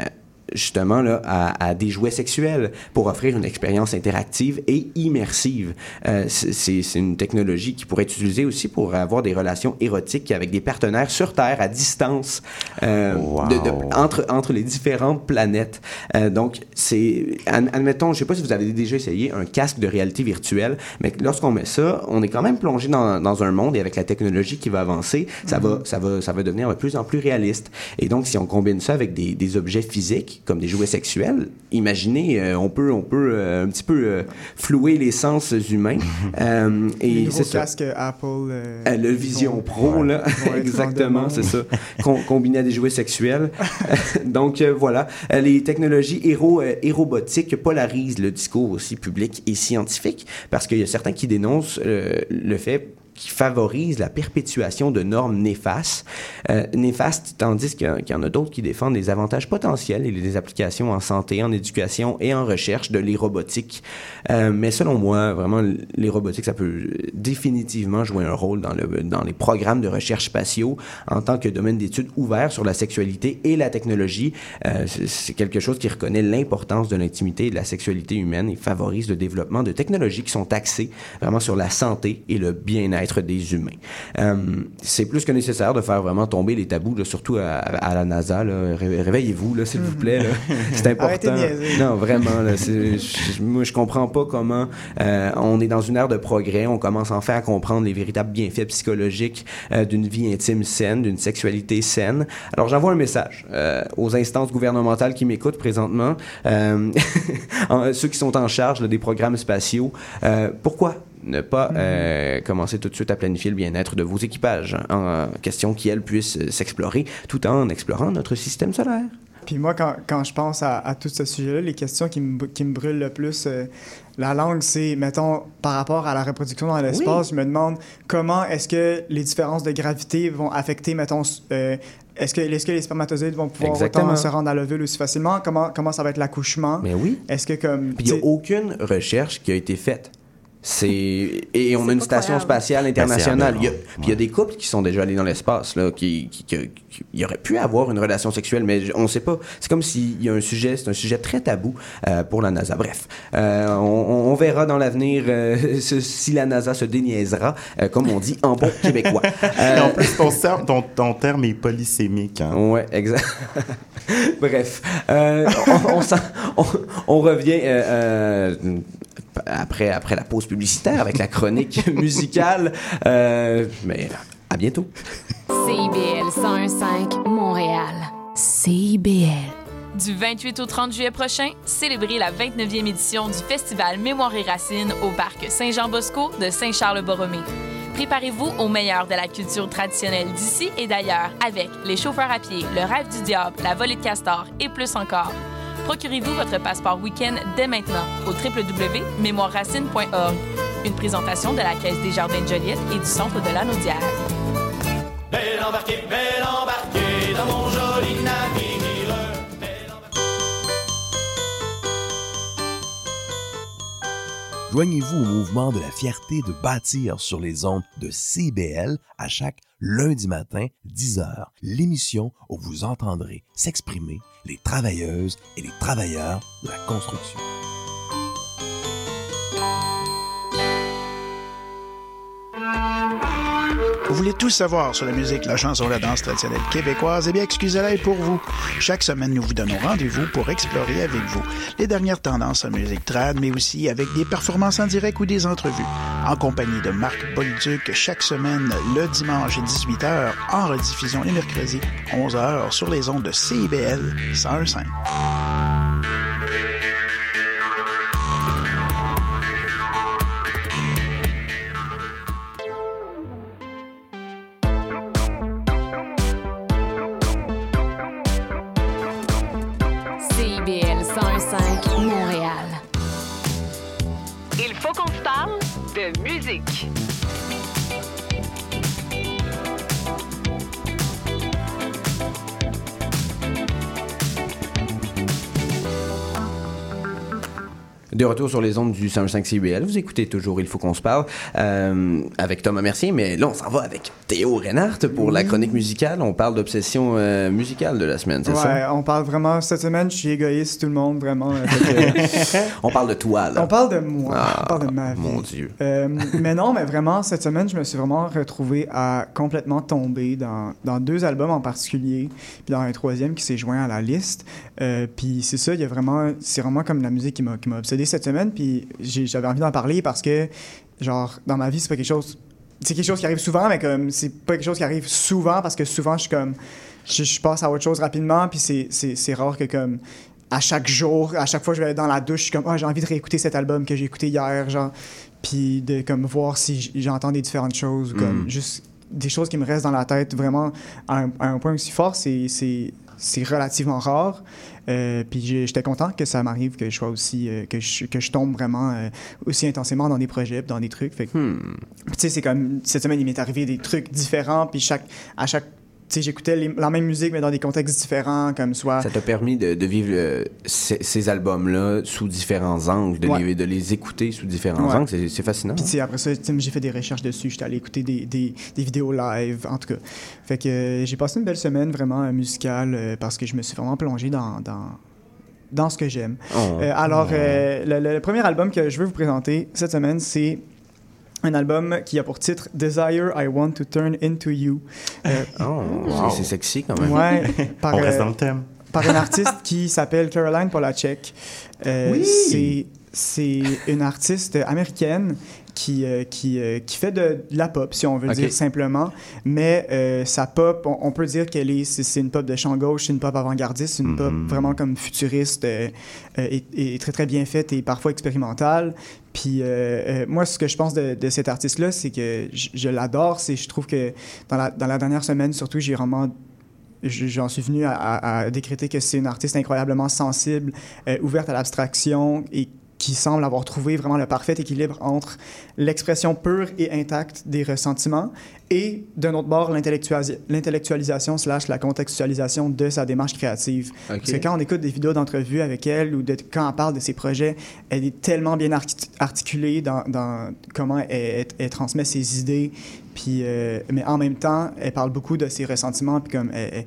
justement là, à, à des jouets sexuels pour offrir une expérience interactive et immersive. Euh, c'est- une technologie qui pourrait être utilisée aussi pour avoir des relations érotiques avec des partenaires sur Terre à distance euh, de- de- entre, entre les différentes planètes. Euh, donc, c'est, ad- admettons, je sais pas si vous avez déjà essayé un casque de réalité virtuelle, mais lorsqu'on met ça, on est quand même plongé dans, dans un monde et avec la technologie qui va avancer, ça, va, ça, va, ça va devenir de plus en plus réaliste. Et donc, si on combine ça avec des, des objets physiques, comme des jouets sexuels, imaginez, euh, on peut, on peut euh, un petit peu euh, flouer les sens humains. (laughs) Et c'est ça. casques Apple. le Vision Pro, là, (laughs) exactement, c'est ça, Com- combiné à des jouets sexuels. (laughs) Donc voilà, les technologies héro, hérobotiques polarisent le discours aussi public et scientifique parce qu'il y a certains qui dénoncent le fait qui favorise la perpétuation de normes néfastes, euh, néfastes tandis qu'il y, en a d'autres qui défendent les avantages potentiels et les applications en santé, en éducation et en recherche de l'hérobotique. Euh, mais selon moi, vraiment, les robotiques, ça peut définitivement jouer un rôle dans, le, dans les programmes de recherche spatiaux en tant que domaine d'études ouvert sur la sexualité et la technologie. Euh, c'est quelque chose qui reconnaît l'importance de l'intimité et de la sexualité humaine et favorise le développement de technologies qui sont axées vraiment sur la santé et le bien-être des humains. Euh, c'est plus que nécessaire de faire vraiment tomber les tabous, là, surtout à, à la NASA. là. Ré- Réveillez-vous, s'il vous plaît. (laughs) (laughs) C'est important. Non, vraiment. Là, moi, je comprends pas comment euh, on est dans une ère de progrès. On commence enfin à comprendre les véritables bienfaits psychologiques euh, d'une vie intime saine, d'une sexualité saine. Alors, j'envoie un message aux instances gouvernementales qui m'écoutent présentement, (laughs) en- ceux qui sont en charge des programmes spatiaux. Pourquoi ne pas euh, commencer tout de suite à planifier le bien-être de vos équipages en question qui, elles, puissent euh, s'explorer tout en explorant notre système solaire? Puis moi, quand, quand je pense à, à tout ce sujet-là, les questions qui me, qui me brûlent le plus euh, la langue, c'est, mettons, par rapport à la reproduction dans l'espace, je me demande comment est-ce que les différences de gravité vont affecter, mettons, euh, est-ce que, est que les spermatozoïdes vont pouvoir autant se rendre à l'ovule aussi facilement? Comment, comment ça va être l'accouchement? Mais oui. Est-ce que comme... Puis il n'y a aucune recherche qui a été faite. C'est et on a une station croyable. spatiale internationale. Il y a-. Puis il y a des couples qui sont déjà allés dans l'espace là, qui, qui, qui- qui- il aurait pu avoir une relation sexuelle, mais on ne sait pas. C'est comme s'il y a un sujet, c'est un sujet très tabou euh, pour la NASA. Bref, euh, on, verra dans l'avenir euh, (laughs) si la NASA se déniaisera, euh, comme on dit en bon (laughs) québécois. Et en plus, ton, (laughs) ser- ton, ton terme est polysémique. Hein? Ouais, exact. Bref, euh, on, on s'en- on- on revient euh, euh, après, après la pause publicitaire avec la chronique (laughs) musicale. Euh, mais à bientôt. CIBL 101.5 Montréal. CIBL. Du 28 au 30 juillet prochain, célébrez la 29e édition du Festival Mémoire et Racines au parc Saint-Jean-Bosco de Saint-Charles-Borromée. Préparez-vous au meilleur de la culture traditionnelle d'ici et d'ailleurs avec les chauffeurs à pied, le rêve du diable, la volée de castor et plus encore. Procurez-vous votre passeport week-end dès maintenant au www.mémoireracine.org. Une présentation de la Caisse des Jardins de Joliette et du Centre de la Naudière. Belle embarquée, belle embarquée dans mon joli navire. Joignez-vous au mouvement de la fierté de bâtir sur les ondes de CBL à chaque lundi matin, 10h, l'émission où vous entendrez s'exprimer les travailleuses et les travailleurs de la construction. Vous voulez tout savoir sur la musique, la chanson, la danse traditionnelle québécoise? Eh bien, excusez-la pour vous. Chaque semaine, nous vous donnons rendez-vous pour explorer avec vous les dernières tendances en musique trad, mais aussi avec des performances en direct ou des entrevues. En compagnie de Marc Bolduc, chaque semaine, le dimanche 18h, en rediffusion les mercredis, 11h, sur les ondes de CIBL 101.5. De retour sur les ondes du 105 CBL, vous écoutez toujours Il faut qu'on se parle euh, avec Thomas Mercier, mais là on s'en va avec Théo Reinhardt pour la chronique musicale. On parle d'obsession euh, musicale de la semaine, c'est Ouais, ça? on parle vraiment, cette semaine, je suis égoïste, tout le monde, vraiment. euh, (laughs) On parle de toi, là. on parle de moi, Ah, on parle de ma vie. Mon Dieu. Mais non, mais vraiment, cette semaine, je me suis vraiment retrouvé à complètement tomber dans, dans deux albums en particulier, puis dans un troisième qui s'est joint à la liste. Puis c'est ça, il y a vraiment, c'est vraiment comme la musique qui m'a, qui m'a obsédé cette semaine, puis j'avais envie d'en parler parce que, genre, dans ma vie, c'est pas quelque chose. C'est quelque chose qui arrive souvent, mais comme c'est pas quelque chose qui arrive souvent parce que souvent, je suis comme. Je, je passe à autre chose rapidement, puis c'est- rare que, comme à chaque jour, à chaque fois que je vais dans la douche, je suis comme, ah, j'ai envie de réécouter cet album que j'ai écouté hier, genre, puis de comme voir si j'entends des différentes choses, comme Mm. juste des choses qui me restent dans la tête vraiment à un, à un point aussi fort, c'est c'est- relativement rare. Euh, puis j'étais content que ça m'arrive, que je sois aussi, euh, que, je, que je tombe vraiment euh, aussi intensément dans des projets, dans des trucs. Fait Hmm. tu sais, c'est comme, cette semaine, il m'est arrivé des trucs différents, puis chaque, à chaque, j'écoutais la même musique, mais dans des contextes différents, comme soit... Ça t'a permis de, de vivre euh, ces, ces albums-là sous différents angles, de, Ouais. les, de les écouter sous différents Ouais. angles. C'est, c'est fascinant. Puis après ça, j'ai fait des recherches dessus, j'étais allé écouter des, des, des vidéos live, en tout cas. Fait que euh, j'ai passé une belle semaine vraiment euh, musicale euh, parce que je me suis vraiment plongé dans, dans, dans ce que j'aime. Oh. Alors, le, le premier album que je veux vous présenter cette semaine, c'est un album qui a pour titre Desire I Want to Turn Into You. Euh, Oh, Wow. c'est, sexy quand même. ouais, (laughs) par, On reste euh, dans le thème. par une artiste qui s'appelle Caroline Polacek. Euh, Oui! C'est une artiste américaine qui, euh, qui, euh, qui fait de, de la pop, si on veut dire simplement. Mais euh, sa pop, on, on peut dire qu'elle est, c'est, c'est une pop de champ gauche, c'est une pop avant-gardiste, c'est une pop Mhm. vraiment comme futuriste et, et très très bien faite et parfois expérimentale. Puis moi, ce que je pense de, de cette artiste-là, c'est que je, je l'adore. C'est, je trouve que dans la, dans la dernière semaine, surtout, j'ai vraiment je- j'en suis venu à, à- à décréter que c'est une artiste incroyablement sensible, euh, ouverte à l'abstraction et qui semble avoir trouvé vraiment le parfait équilibre entre l'expression pure et intacte des ressentiments et, d'un autre bord, l'intellectualisa- l'intellectualisation slash la contextualisation de sa démarche créative. Ok. Parce que quand on écoute des vidéos d'entrevue avec elle ou de, quand elle parle de ses projets, elle est tellement bien arti- articulée dans, dans comment elle, elle- elle transmet ses idées. Puis, euh, mais en même temps, elle parle beaucoup de ses ressentiments, puis comme elle-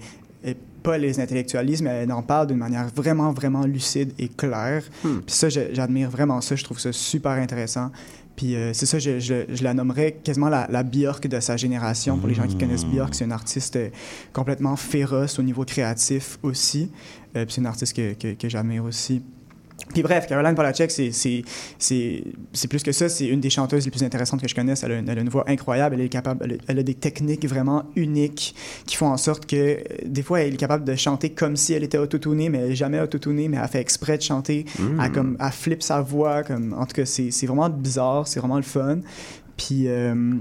pas les intellectualise, mais elle en parle d'une manière vraiment, vraiment lucide et claire. Hmm. Puis ça, j'admire vraiment ça. Je trouve ça super intéressant. Puis euh, c'est ça, je, je- je la nommerais quasiment la, la Björk de sa génération. Pour les gens qui connaissent Björk, c'est une artiste euh, complètement féroce au niveau créatif aussi. Euh, puis c'est une artiste que, que, que j'admire aussi. Puis bref, Caroline Polachek, c'est, plus que ça. C'est une des chanteuses les plus intéressantes que je connaisse. Elle a une, elle a une voix incroyable. Elle, est capable, elle, a, elle a des techniques vraiment uniques qui font en sorte que euh, des fois, elle est capable de chanter comme si elle était autotunée, mais elle n'est jamais autotunée, mais elle fait exprès de chanter. Mm. Elle, comme, elle flippe sa voix. Comme, en tout cas, c'est, c'est vraiment bizarre. C'est vraiment le fun. Puis... euh,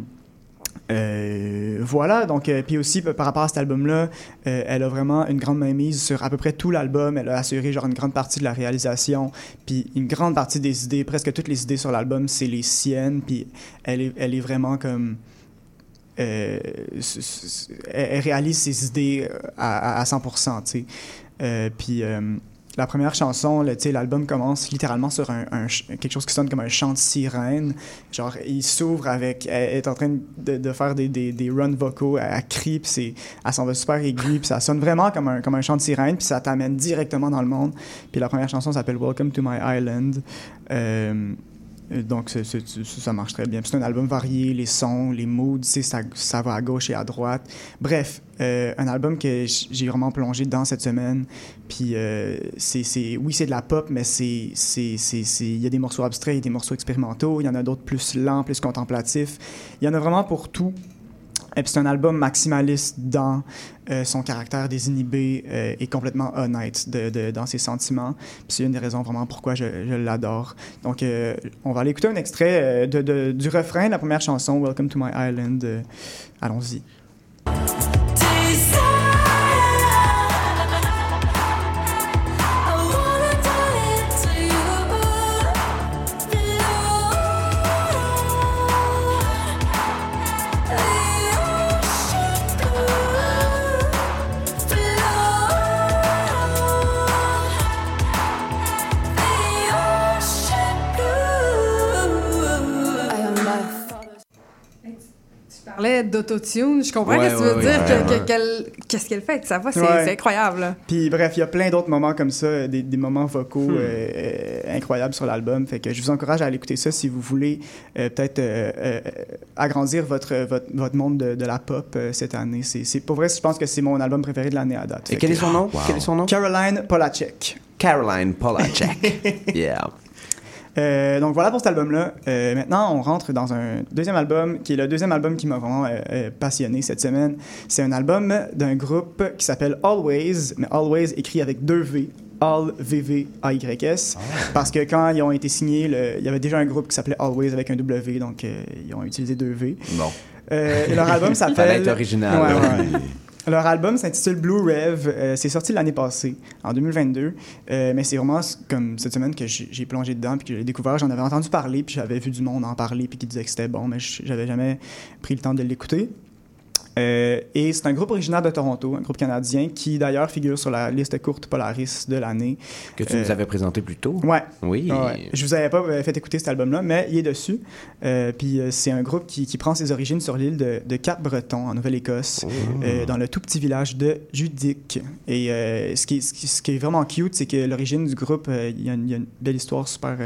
euh, voilà, donc, euh, puis aussi par rapport à cet album-là, euh, elle a vraiment une grande mainmise sur à peu près tout l'album. Elle a assuré genre une grande partie de la réalisation, puis une grande partie des idées, presque toutes les idées sur l'album, c'est les siennes, puis elle est, elle est vraiment comme. elle, réalise ses idées à, à, à 100%, tu sais. Puis la première chanson, l'album commence littéralement sur un, quelque chose qui sonne comme un chant de sirène. Genre, il s'ouvre avec. Elle est en train de, de faire des, des, des runs vocaux, elle, elle crie, puis elle s'en va super aiguë, puis ça sonne vraiment comme un, comme un chant de sirène, puis ça t'amène directement dans le monde. Puis la première chanson s'appelle Welcome to My Island. Euh, euh, donc, ça marche très bien. C'est un album varié, les sons, les moods, ça, ça va à gauche et à droite. Bref, euh, un album que j'ai vraiment plongé dans cette semaine. Puis, euh, c'est, oui, c'est de la pop, mais il y a des morceaux abstraits, il y a des morceaux expérimentaux, il y en a d'autres plus lents, plus contemplatifs. Il y en a vraiment pour tout. Et puis c'est un album maximaliste dans euh, son caractère désinhibé euh, et complètement honnête dans ses sentiments. Puis c'est une des raisons vraiment pourquoi je, l'adore. Donc euh, on va aller écouter un extrait euh, du refrain de la première chanson, Welcome to My Island. Euh, allons-y. Parlais d'autotune. Je comprends Ouais, ce que tu veux ouais, dire. qu'elle- Qu'est-ce qu'elle fait? Avec sa voix? C'est incroyable. Puis bref, il y a plein d'autres moments comme ça, des, des moments vocaux Hmm. euh, euh, incroyables sur l'album. Fait que je vous encourage à aller écouter ça si vous voulez euh, peut-être euh, euh, agrandir votre, votre, votre monde de, de la pop euh, cette année. C'est, pour vrai, je pense que c'est mon album préféré de l'année à date. Et quel que- est son nom? Quel est son nom? Caroline Polachek. Caroline Polachek. (laughs) yeah. Euh, donc voilà pour cet album-là. Euh, maintenant, on rentre dans un deuxième album qui est le deuxième album qui m'a vraiment euh, passionné cette semaine. C'est un album d'un groupe qui s'appelle Always, mais Always écrit avec deux V. All V-V-A-Y-S. Parce que quand ils ont été signés, le- il y avait déjà un groupe qui s'appelait Always avec un W, donc ils ont utilisé deux V. Bon. Et leur album (laughs) s'appelle. Original. Ouais, ouais. Leur album s'intitule Blue Rev. Euh, c'est sorti l'année passée, en 2022. Euh, mais c'est vraiment comme cette semaine que j'ai plongé dedans puis que j'ai découvert. J'en avais entendu parler puis j'avais vu du monde en parler puis qui disait que c'était bon, mais j'avais jamais pris le temps de l'écouter. Euh, et c'est un groupe originaire de Toronto, un groupe canadien qui d'ailleurs figure sur la liste courte Polaris de l'année. Que tu nous Euh, avais présenté plus tôt. Ouais. Oui. Ouais. Je vous avais pas euh, fait écouter cet album-là, mais il est dessus. Euh, puis c'est un groupe qui, qui prend ses origines sur l'île de, de Cap-Breton, en Nouvelle-Écosse, euh, dans le tout petit village de Judic. Et ce, qui, est- ce, qui, ce qui est vraiment cute, c'est que l'origine du groupe, il y, a une- il y a une belle histoire super,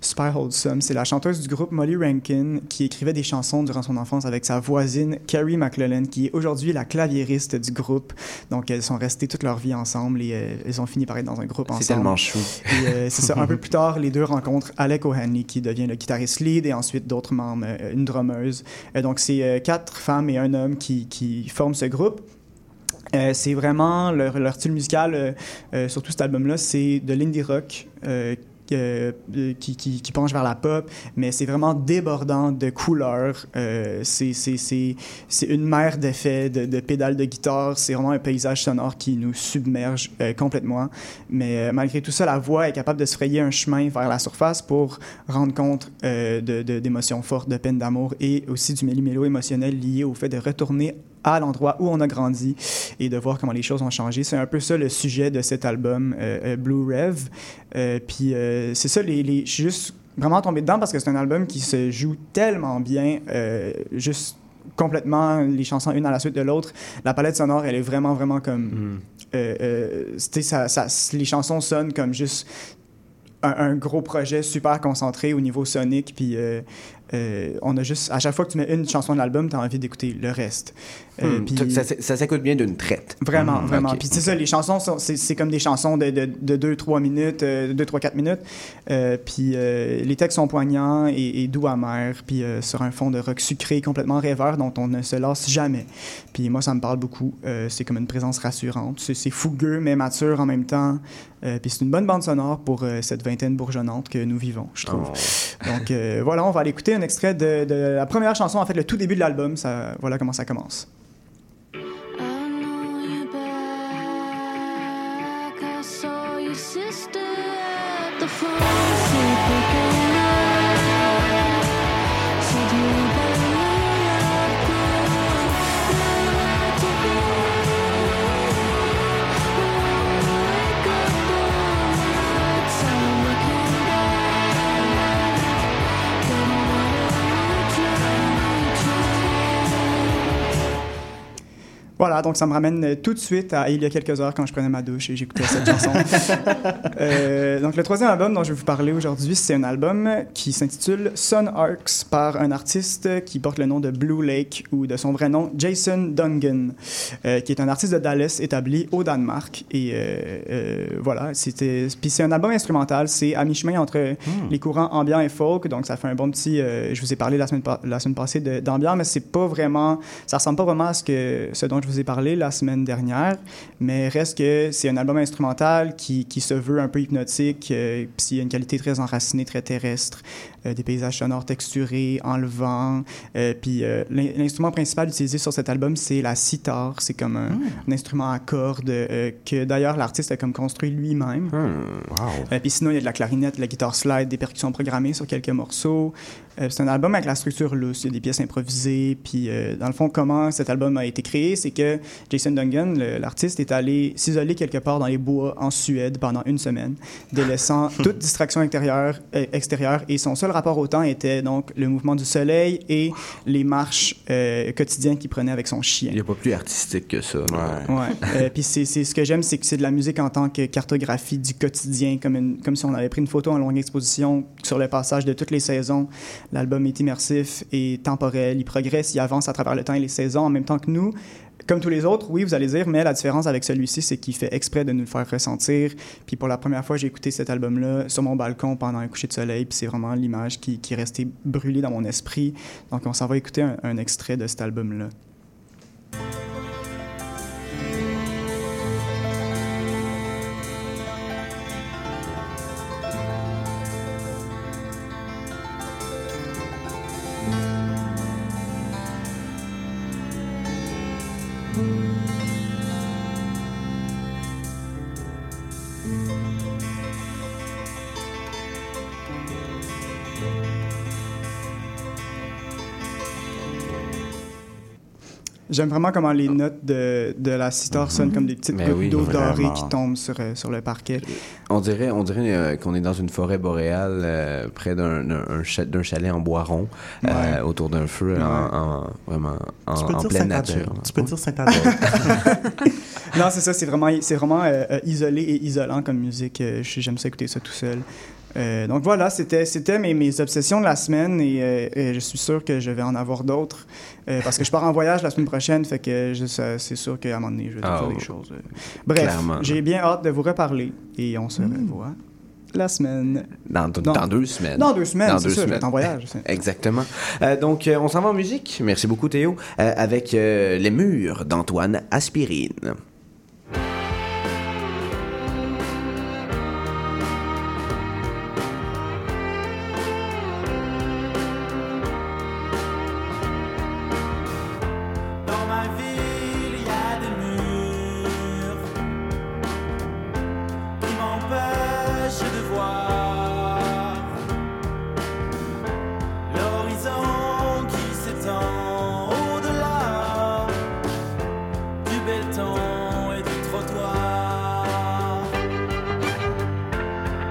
super wholesome. C'est la chanteuse du groupe Molly Rankin qui écrivait des chansons durant son enfance avec sa voisine Carrie McClellan, qui est aujourd'hui la claviériste du groupe. Donc elles sont restées toute leur vie ensemble et euh, elles ont fini par être dans un groupe ensemble. C'est tellement chou. Euh, c'est ça. Un peu plus tard, les deux rencontrent Alec O'Hanley, qui devient le guitariste lead, et ensuite d'autres membres, euh, une drummeuse. Donc, c'est quatre femmes et un homme qui, qui forment ce groupe. Euh, c'est vraiment leur, leur style musical, euh, euh, surtout cet album-là, c'est de l'indie rock. Euh, qui, qui, penche vers la pop, mais c'est vraiment débordant de couleurs. Euh, c'est, une mer d'effets, de, de pédales de guitare. C'est vraiment un paysage sonore qui nous submerge euh, complètement. Mais euh, malgré tout ça, la voix est capable de se frayer un chemin vers la surface pour rendre compte euh, de, de- d'émotions fortes, de peine d'amour et aussi du méli-mélo émotionnel lié au fait de retourner à l'endroit où on a grandi et de voir comment les choses ont changé. C'est un peu ça le sujet de cet album euh, euh, Blue Rev. Euh, puis c'est ça, les, les- je suis juste vraiment tombé dedans parce que c'est un album qui se joue tellement bien, juste complètement les chansons une à la suite de l'autre. La palette sonore, elle est vraiment, vraiment comme... c'était ça, ça- les chansons sonnent comme juste un, un gros projet super concentré au niveau sonique. Puis euh, euh, on a juste, à chaque fois que tu mets une chanson de l'album, tu as envie d'écouter le reste. Euh, Hmm, ça, s'écoute bien d'une traite. Vraiment, Hmm, vraiment. Puis c'est ça, les chansons, c'est comme des chansons de 2-3 minutes, 2-3-4 minutes. Euh, puis euh, les textes sont poignants et, et doux amers, puis euh, sur un fond de rock sucré, complètement rêveur, dont on ne se lasse jamais. Puis moi, ça me parle beaucoup. Euh, c'est comme une présence rassurante. C'est fougueux, mais mature en même temps. Euh, puis c'est une bonne bande sonore pour euh, cette vingtaine bourgeonnante que nous vivons, je trouve. Donc euh, voilà, on va aller écouter un extrait de, de la première chanson, en fait, le tout début de l'album. Ça, voilà comment ça commence. Oh. Voilà, donc ça me ramène euh, tout de suite à il y a quelques heures quand je prenais ma douche et j'écoutais cette chanson. (laughs) Euh, donc le troisième album dont je vais vous parler aujourd'hui, c'est un album qui s'intitule Sun Arcs par un artiste qui porte le nom de Blue Lake ou de son vrai nom Jason Dungan, euh, qui est un artiste de Dallas établi au Danemark. Et euh, voilà, c'était. Puis c'est un album instrumental, c'est à mi-chemin entre les courants ambiant et folk, donc ça fait un bon petit. je vous ai parlé la semaine, la semaine passée d'ambiant, mais c'est pas vraiment. Ça ressemble pas vraiment à ce, que, ce dont je vous ai parlé la semaine dernière, mais reste que c'est un album instrumental qui, qui se veut un peu hypnotique, euh, puis il y a une qualité très enracinée, très terrestre, des paysages sonores texturés, enlevants, euh, puis euh, l'in- l'instrument principal utilisé sur cet album, c'est la sitar, c'est comme un, un instrument à cordes euh, que d'ailleurs l'artiste a comme construit lui-même. Euh, puis sinon, il y a de la clarinette, de la guitare slide, des percussions programmées sur quelques morceaux. Euh, c'est un album avec la structure lousse, il y a des pièces improvisées. Puis euh, dans le fond, comment cet album a été créé, c'est que Jason Dungan, l'artiste, est allé s'isoler quelque part dans les bois en Suède pendant une semaine, délaissant (laughs) toute distraction intérieure, euh, extérieure. Et son seul rapport au temps était donc le mouvement du soleil et les marches euh, quotidiennes qu'il prenait avec son chien. Il n'y a pas plus artistique que ça. Ouais. Euh, (laughs) puis c'est, c'est- ce que j'aime, c'est que c'est de la musique en tant que cartographie du quotidien, comme, une- comme si on avait pris une photo en longue exposition sur le passage de toutes les saisons. L'album est immersif et temporel. Il progresse, il avance à travers le temps et les saisons en même temps que nous. Comme tous les autres, oui, vous allez dire, mais la différence avec celui-ci, c'est qu'il fait exprès de nous le faire ressentir. Puis pour la première fois, j'ai écouté cet album-là sur mon balcon pendant un coucher de soleil, puis c'est vraiment l'image qui, qui est restée brûlée dans mon esprit. Donc on s'en va écouter un, un extrait de cet album-là. J'aime vraiment comment les notes de, de la sitar sonnent comme des petites Mais gouttes oui, d'eau dorée qui tombent sur, euh, sur le parquet. On dirait, on dirait euh, qu'on est dans une forêt boréale euh, près d'un d'un- un cha- d'un chalet en bois rond, euh, autour d'un feu, Ouais. en, en- vraiment en, Tu peux en dire pleine nature. Tu peux dire Saint-Adèle. (laughs) non, c'est ça, c'est vraiment, c'est vraiment euh, euh, isolé et isolant comme musique. Euh, J'aime ça écouter ça tout seul. Euh, donc voilà, c'était c'était mes, mes obsessions de la semaine et, euh, et je suis sûr que je vais en avoir d'autres euh, parce que je pars en voyage la semaine prochaine, fait que je- ça- c'est sûr qu'à un moment donné, je vais Ah, faire oh. des choses. euh. Bref, Clairement. j'ai bien hâte de vous reparler et on se revoit la semaine. Dans, dans deux semaines. Dans deux semaines, Dans c'est deux ça, je vais semaines. en voyage. (laughs) Exactement. Euh, donc, euh, on s'en va en musique. Merci beaucoup, Théo. Euh, avec euh, Les Murs d'Antoine Aspirine.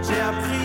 j'ai appris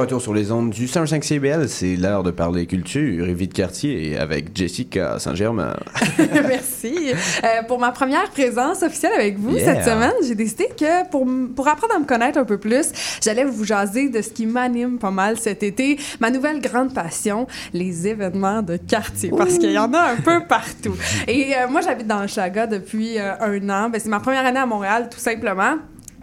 retour sur les ondes du 105 CBL, c'est l'heure de parler culture et vie de quartier avec Jessica Saint-Germain. (laughs) Merci. Euh, pour ma première présence officielle avec vous Yeah. cette semaine, j'ai décidé que pour, pour apprendre à me connaître un peu plus, j'allais vous jaser de ce qui m'anime pas mal cet été, ma nouvelle grande passion, les événements de quartier, parce qu'il y en a un peu partout. Et euh, moi, j'habite dans le Chaga depuis euh, un an. Ben, c'est ma première année à Montréal, tout simplement.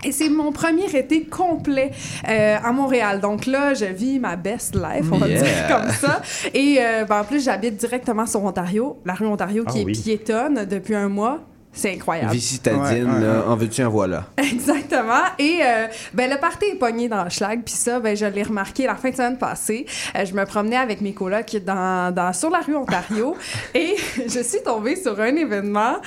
Et c'est mon premier été complet euh, à Montréal. Donc là, je vis ma best life, on va Yeah. dire comme ça. Et euh, ben, en plus, j'habite directement sur Ontario, la rue Ontario qui Ah est oui. piétonne depuis un mois. C'est incroyable. Vie citadine, Ouais, ouais, ouais. en veux-tu, en voilà. (laughs) Exactement. Et euh, ben, le party est pogné dans le schlag. Puis ça, ben, je l'ai remarqué la fin de semaine passée. Euh, je me promenais avec mes colocs dans, dans, sur la rue Ontario (laughs) et je suis tombée sur un événement,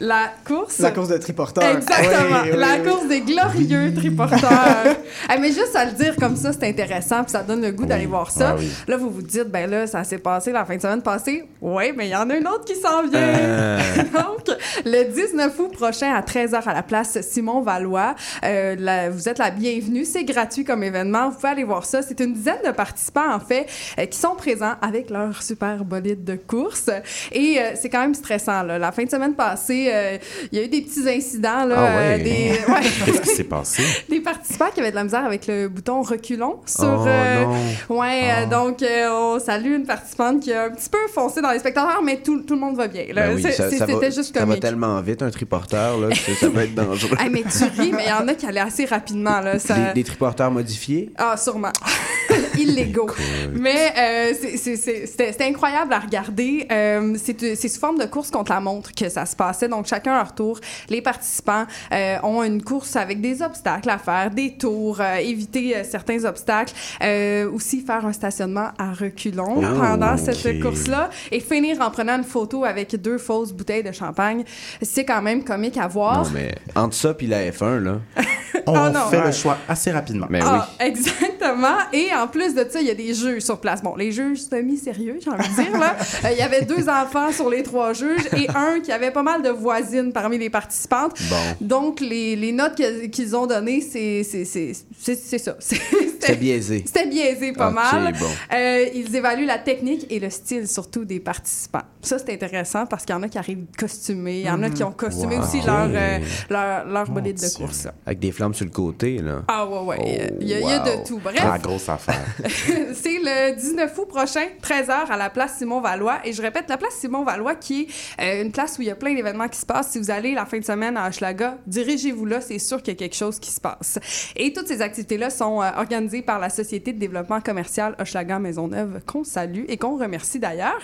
la course... La course de triporteur. Exactement. Oui, oui, la oui. course des glorieux triporteurs. (laughs) Ah, mais juste à le dire comme ça, c'est intéressant, puis ça donne le goût d'aller voir ça. Ah oui. Là, vous vous dites, ben là, ça s'est passé la fin de semaine passée. Oui, mais il y en a une autre qui s'en vient. Euh. Donc, le 19 août prochain à 13h à la place Simon Valois, euh, la- vous êtes la bienvenue. C'est gratuit comme événement. Vous pouvez aller voir ça. C'est une dizaine de participants, en fait, euh, qui sont présents avec leur super bolide de course. Et euh, c'est quand même stressant. Là. La fin de semaine passée, euh, il y a eu des petits incidents. Là, Ah ouais. euh, des, (laughs) ouais. Qu'est-ce qui s'est passé? (laughs) des participants qui avaient de la misère avec le bouton reculons sur. Oh, euh, non. ouais, euh, donc euh, on salue une participante qui a un petit peu foncé dans les spectateurs, mais tout, tout le monde va bien. Ben oui, C'était juste comique. Tellement vite, un triporteur, là, que ça peut être dangereux. (laughs) Hey, mais tu ris, mais il y en a qui allaient assez rapidement. Là, ça... Des, des triporteurs modifiés? Ah, sûrement. (laughs) illégaux. (laughs) Mais euh, c'était incroyable à regarder. Euh, c'est sous forme de course contre la montre que ça se passait. Donc, chacun à leur tour, les participants euh, ont une course avec des obstacles à faire, des tours, euh, éviter euh, certains obstacles, euh, aussi faire un stationnement à reculons Oh, pendant cette course-là et finir en prenant une photo avec deux fausses bouteilles de champagne. C'est quand même comique à voir. Non, mais entre ça puis la F1, là. (laughs) On Ah non. fait Ouais. le choix assez rapidement. Mais Ah, (laughs) exactement. Et en plus de ça, il y a des jeux sur place. Bon, les jeux semi-sérieux, j'ai envie de dire. là. (laughs) Euh, Il y avait deux enfants sur les trois juges et un qui avait pas mal de voisines parmi les participantes. Bon. Donc, les, les notes qu'ils ont données, c'est c'est- c'est- c'est- c'est ça. (laughs) C'était biaisé. C'était biaisé pas mal. bon. Euh, ils évaluent la technique et le style surtout des participants. Ça, c'est intéressant parce qu'il y en a qui arrivent costumés, il y en a qui ont costumé Wow. aussi leur, euh, leur, leur bolide de course. là. Avec des flammes sur le côté, là. Ah ouais, ouais. Il y, a- il y a wow. de tout. Bref, Ah, grosse affaire. (laughs) c'est le 19 août prochain, 13h, à la place Simon-Valois. Et je répète, la place Simon-Valois, qui est euh, une place où il y a plein d'événements qui se passent. Si vous allez la fin de semaine à Hochelaga, dirigez-vous là, c'est sûr qu'il y a quelque chose qui se passe. Et toutes ces activités-là sont euh, organisées par la Société de développement commercial Hochelaga Maisonneuve, qu'on salue et qu'on remercie d'ailleurs.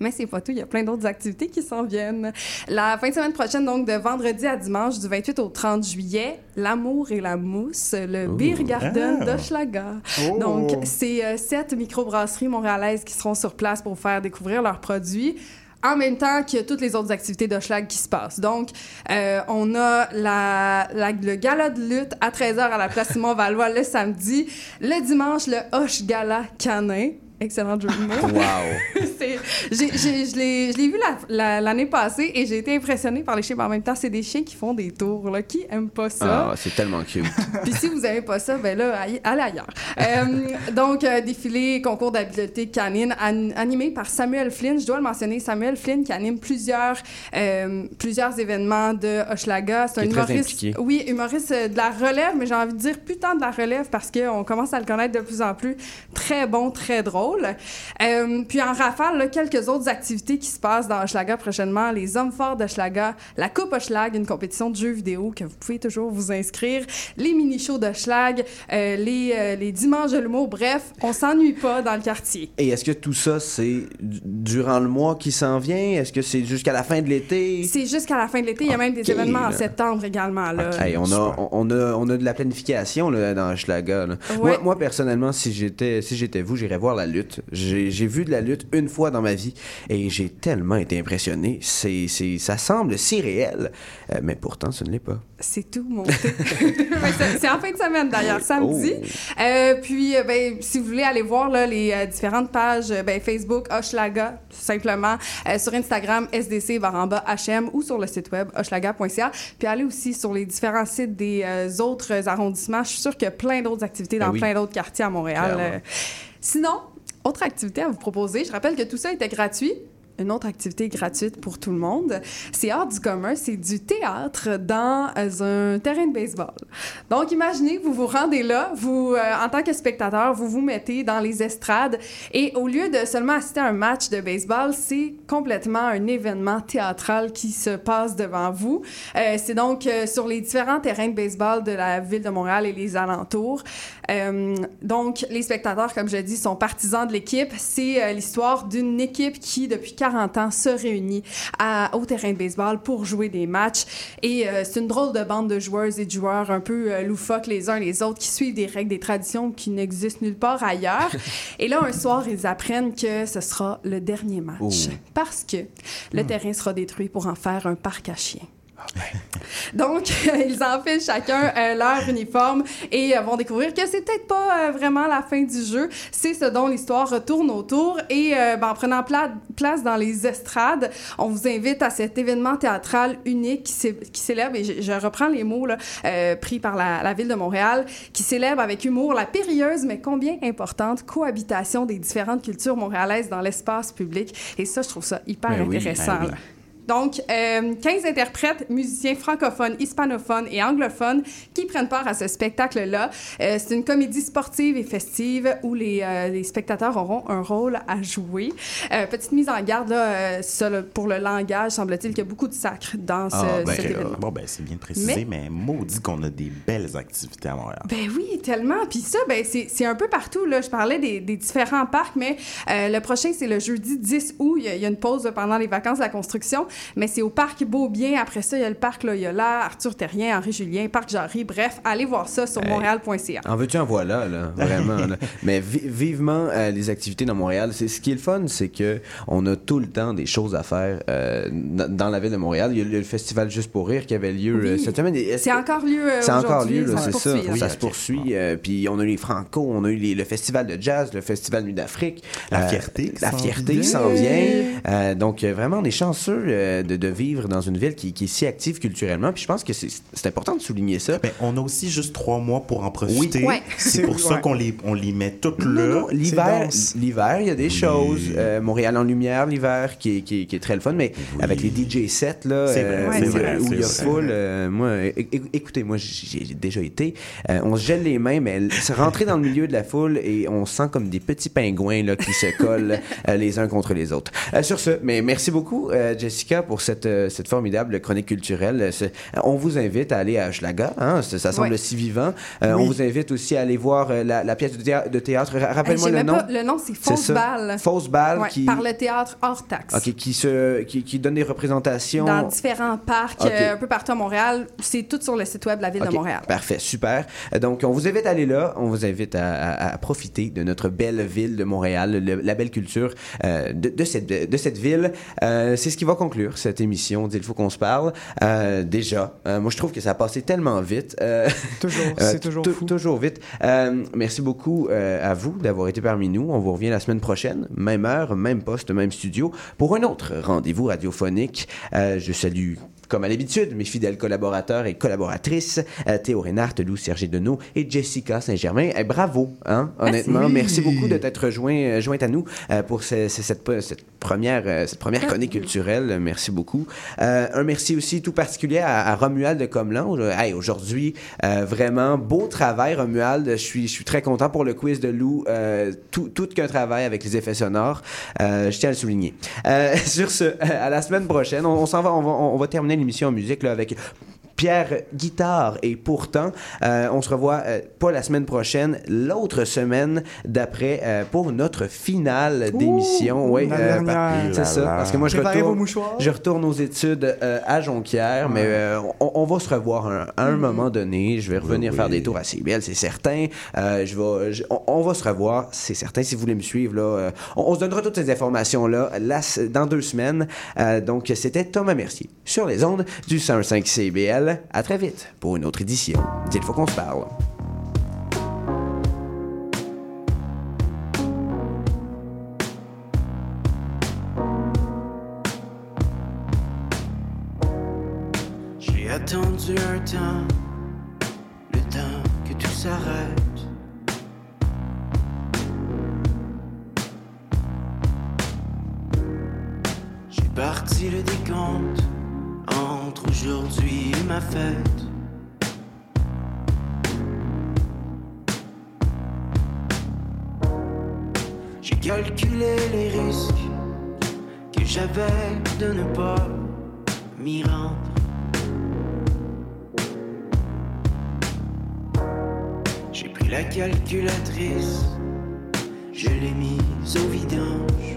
Mais c'est pas tout, il y a plein d'autres activités qui s'en viennent. La fin de semaine prochaine, donc de vendredi à dimanche, du 28 au 30 juillet, l'amour et la mousse, le Beer Garden Ah. d'Hochelaga. Oh. Donc, c'est euh, sept microbrasseries montréalaises qui seront sur place pour faire découvrir leurs produits. En même temps qu'il y a toutes les autres activités d'Hochelag qui se passent. Donc, euh, on a le gala de lutte à 13h à la place Simon-Valois le samedi. Le dimanche, le Hoche Gala Canin. Excellent jeu de mots. Wow. (laughs) C'est- j'ai- j'ai- je l'ai je l'ai vu la- la- l'année passée et j'ai été impressionnée par les chiens. Mais En même temps, c'est des chiens qui font des tours. Là. Qui aime pas ça? Ah, c'est tellement cute. (laughs) Puis si vous n'aimez pas ça, ben là, allez ailleurs. Euh, donc, euh, défilé, concours d'habileté canine an- animé par Samuel Flynn. Je dois le mentionner, Samuel Flynn qui anime plusieurs, euh, plusieurs événements de Hochelaga. C'est un humoriste. Oui, humoriste de la relève, mais j'ai envie de dire putain de la relève parce qu'on commence à le connaître de plus en plus. Très bon, très drôle. Euh, puis en rafale, là, quelques autres activités qui se passent dans Hochelaga prochainement. Les Hommes forts d'Hochelaga, la Coupe Hochelag, une compétition de jeux vidéo que vous pouvez toujours vous inscrire, les mini-shows d'Hochelag, euh, les, euh, les dimanches de l'humour. Bref, on s'ennuie pas dans le quartier. Et est-ce que tout ça, c'est durant le mois qui s'en vient? Est-ce que c'est jusqu'à la fin de l'été? C'est jusqu'à la fin de l'été. Il y a même des événements en septembre également. Là. On, a, on, a, on a de la planification là, dans. Ouais. Moi, moi, personnellement, si j'étais si j'étais vous, j'irais voir la lutte. J'ai j'ai vu de la lutte une fois dans ma vie et j'ai tellement été impressionné. C'est ça semble si réel, euh, mais pourtant, ce ne l'est pas. C'est tout monté. (laughs) C'est en fin de semaine d'ailleurs, samedi. Oh. Euh, puis, euh, ben, si vous voulez aller voir là, les différentes pages, ben, Facebook, Hochelaga, tout simplement, sur Instagram, SDC, baramba, HM, ou sur le site web hochelaga.ca. Puis, allez aussi sur les différents sites des autres arrondissements. Je suis sûre qu'il y a plein d'autres activités Ben dans oui. plein d'autres quartiers à Montréal. Clairement. Sinon, autre activité à vous proposer. Je rappelle que tout ça était gratuit. Une autre activité gratuite pour tout le monde. C'est hors du commun, c'est du théâtre dans euh, un terrain de baseball. Donc, imaginez, vous vous rendez là, vous, euh, en tant que spectateur, vous vous mettez dans les estrades et au lieu de seulement assister à un match de baseball, c'est complètement un événement théâtral qui se passe devant vous. Euh, c'est donc sur les différents terrains de baseball de la ville de Montréal et les alentours. Donc, les spectateurs, comme je dis, sont partisans de l'équipe. C'est l'histoire d'une équipe qui, depuis 40 ans, se réunit à- au terrain de baseball pour jouer des matchs. Et euh, c'est une drôle de bande de joueuses et de joueurs un peu euh, loufoques les uns les autres qui suivent des règles, des traditions qui n'existent nulle part ailleurs. (laughs) et là, un soir, ils apprennent que ce sera le dernier match. Oh. Parce que le terrain sera détruit pour en faire un parc à chiens. (laughs) Donc, (laughs) ils enfilent chacun euh, leur uniforme et euh, vont découvrir que c'est peut-être pas euh, vraiment la fin du jeu. C'est ce dont l'histoire tourne autour. Et ben, en prenant pla- place dans les estrades, on vous invite à cet événement théâtral unique qui, cé- qui célèbre, et je, je reprends les mots là, pris par la, la ville de Montréal, qui célèbre avec humour la périlleuse mais combien importante cohabitation des différentes cultures montréalaises dans l'espace public. Et ça, je trouve ça hyper Ben intéressant. ben oui. Donc, euh, 15 interprètes, musiciens francophones, hispanophones et anglophones qui prennent part à ce spectacle-là. Euh, c'est une comédie sportive et festive où les, euh, les spectateurs auront un rôle à jouer. Euh, petite mise en garde là, ça, là, pour le langage, semble-t-il qu'il y a beaucoup de sacre dans ce, Ah, ben, cet événement. bon, ben, c'est bien précisé, Mais- mais, maudit qu'on a des belles activités à Montréal. Ben oui, tellement. Puis ça, ben c'est un peu partout. Là. Je parlais des, des différents parcs, mais le prochain, c'est le jeudi 10 août. Il y, y a une pause pendant les vacances de la construction, mais c'est au parc Beaubien. Après ça, il y a le parc Loyola, Arthur Terrien, Henri Julien, Parc Jarry. Bref, allez voir ça sur Hey. montréal.ca. En veux-tu, en voilà, là, (laughs) vraiment. là. Mais vi- vivement euh, les activités dans Montréal. C'est ce qui est le fun, c'est que on a tout le temps des choses à faire euh, dans la ville de Montréal. Il y a le festival Juste pour rire qui avait lieu euh, Oui. cette semaine. C'est que- encore lieu euh, C'est encore lieu, là, ça se c'est ça. poursuit, là. ça se poursuit. euh, puis on a eu les Franco, on a eu les- le festival de jazz, le festival Nuit d'Afrique. La fierté La fierté qui s'en vient. Euh, donc euh, vraiment, on est chanceux euh, de, de vivre dans une ville qui, qui est si active culturellement. Puis je pense que c'est important de souligner ça. Ben, on a aussi juste trois mois pour en profiter. Oui. Ouais. C'est (laughs) pour ça qu'on les, on les met toutes là. l'hiver, l'hiver, il y a des choses. Euh, Montréal en lumière, l'hiver, qui, est- qui, est- qui est très le fun, mais avec les DJ sets, là, C'est euh, vrai, où, c'est vrai, où il y a c'est full. vrai. euh, moi, écoutez, moi, j'ai déjà été. euh, on se gèle les mains, mais se rentrer dans le milieu de la foule et on sent comme des petits pingouins là, qui se collent (laughs) euh, les uns contre les autres. Euh, sur ce, mais merci beaucoup, euh, Jessica, pour cette, euh, cette formidable chronique culturelle. Euh, On vous invite à aller à Schlaga, hein, ça, semble Ouais. si vivant. Euh, Oui. On vous invite aussi à aller voir la, la pièce de théâtre. De théâtre. Rappelle-moi le nom. le nom, c'est Fausse. Balle. Fausse Balle Ouais, qui, Par le théâtre hors taxe. ok, qui, se, qui, qui donne des représentations. Dans différents parcs, un peu partout à Montréal. C'est tout sur le site web de la Ville de Montréal. Parfait, super. Donc, on vous invite à aller là. On vous invite à, à- à profiter de notre belle ville de Montréal, le- la belle culture euh, de, de cette, de cette ville. Euh, c'est ce qui va conclure cette émission d'Il faut qu'on se parle. Euh, déjà, euh, moi, je trouve que ça a passé tellement vite. Euh, Toujours, (laughs) c'est toujours fou. Toujours vite. Merci beaucoup à vous d'avoir été parmi nous. On vous revient la semaine prochaine, même heure, même poste, même studio, pour un autre rendez-vous radiophonique. Je salue comme à l'habitude, mes fidèles collaborateurs et collaboratrices, euh, Théo Reinhardt, Lou Sergé Deneau et Jessica Saint-Germain. Eh, bravo, hein, honnêtement. Merci beaucoup de t'être joint, euh, jointe à nous euh, pour ce- ce- cette, cette première, cette première chronique culturelle. Merci beaucoup. Un merci aussi tout particulier à, à Romuald de Comelan. Hey, Aujourd'hui, vraiment beau travail, Romuald. Je suis, je suis très content pour le quiz de Lou. Tout, tout qu'un travail avec les effets sonores. Je tiens à le souligner. (laughs) Sur ce, à la semaine prochaine. On, on s'en va, on va, on va terminer l'émission en musique là, avec Pierre Guitare et pourtant euh, on se revoit euh, pas la semaine prochaine l'autre semaine d'après euh, pour notre finale d'émission. Bah, c'est ça parce que moi je retourne je retourne aux études euh, à Jonquière mais euh, on, on va se revoir un- à un moment donné. Je vais revenir oui. faire des tours à CBL c'est certain. Euh, je vais je- on, on va se revoir c'est certain. Si vous voulez me suivre là euh, on, on se donnera toutes ces informations là dans deux semaines. Euh, donc c'était Thomas Mercier sur les ondes du 105 CBL à très vite pour une autre édition. Il faut qu'on se parle. J'ai attendu un temps, le temps que tout s'arrête. J'ai parti le décompte aujourd'hui ma fête. J'ai calculé les risques que j'avais de ne pas m'y rendre. J'ai pris la calculatrice, je l'ai mise au vidange.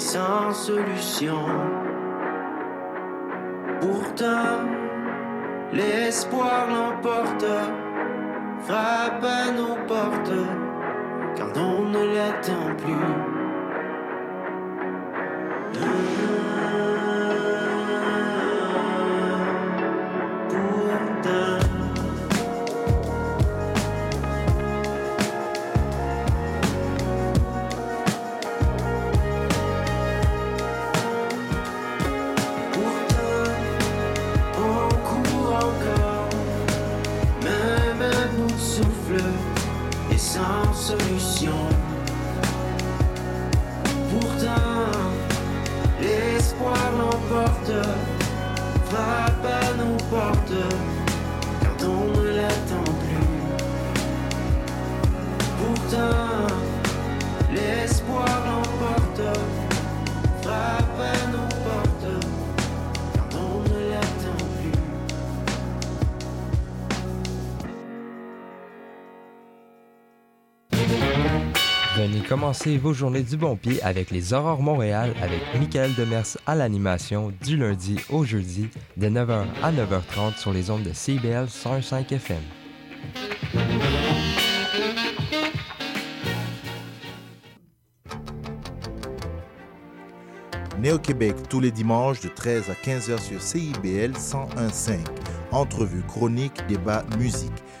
Sans solution. Pourtant, l'espoir l'emporte, frappe à nos portes quand on ne l'attend plus. Venez commencer vos journées du bon pied avec les Aurores Montréal avec Michael Demers à l'animation du lundi au jeudi de 9h à 9h30 sur les ondes de CBL 105 FM. Néo-Québec tous les dimanches de 13 à 15h sur CIBL 101.5. Entrevue, chronique, débat, musique.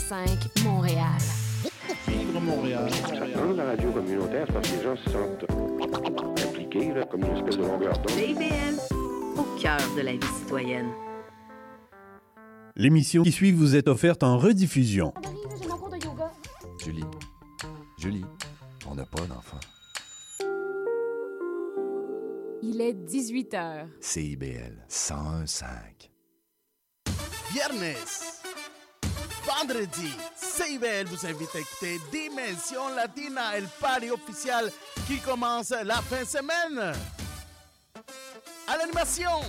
CIBL 105 Montréal. Vivre Montréal. Dans la radio communautaire, parce que les gens se sentent impliqués, là, comme une espèce de longueur d'onde. CIBL, au cœur de la vie citoyenne. L'émission qui suit vous est offerte en rediffusion. Julie, Julie, on n'a pas d'enfant. Il est 18 h. CIBL 101.5. Viernes, vendredi, CIBL vous invite à écouter Dimension Latina, le party officiel qui commence la fin de semaine. À l'animation,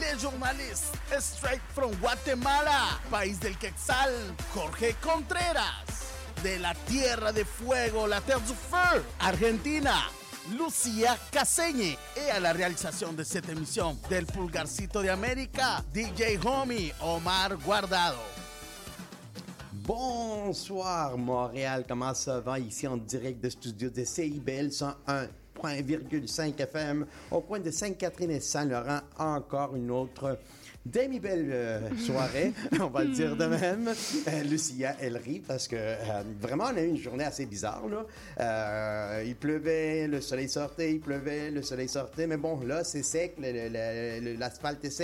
les journalistes straight from Guatemala, país del Quetzal, Jorge Contreras. De la Tierra de Fuego, la Terre du Feu, Argentina, Lucía Caseñe. Et à la réalisation de cette émission del Pulgarcito de América, DJ Homie Omar Guardado. Bonsoir Montréal, comment ça va? Ici en direct de studio de CIBL 101.5 FM au coin de Sainte-Catherine et Saint-Laurent. Encore une autre demi-belle euh, soirée, on va le dire de même. Euh, Lucia, elle rit parce que euh, vraiment on a eu une journée assez bizarre. Là. Il pleuvait, le soleil sortait, il pleuvait, le soleil sortait, mais bon là c'est sec, l'asphalte est sec.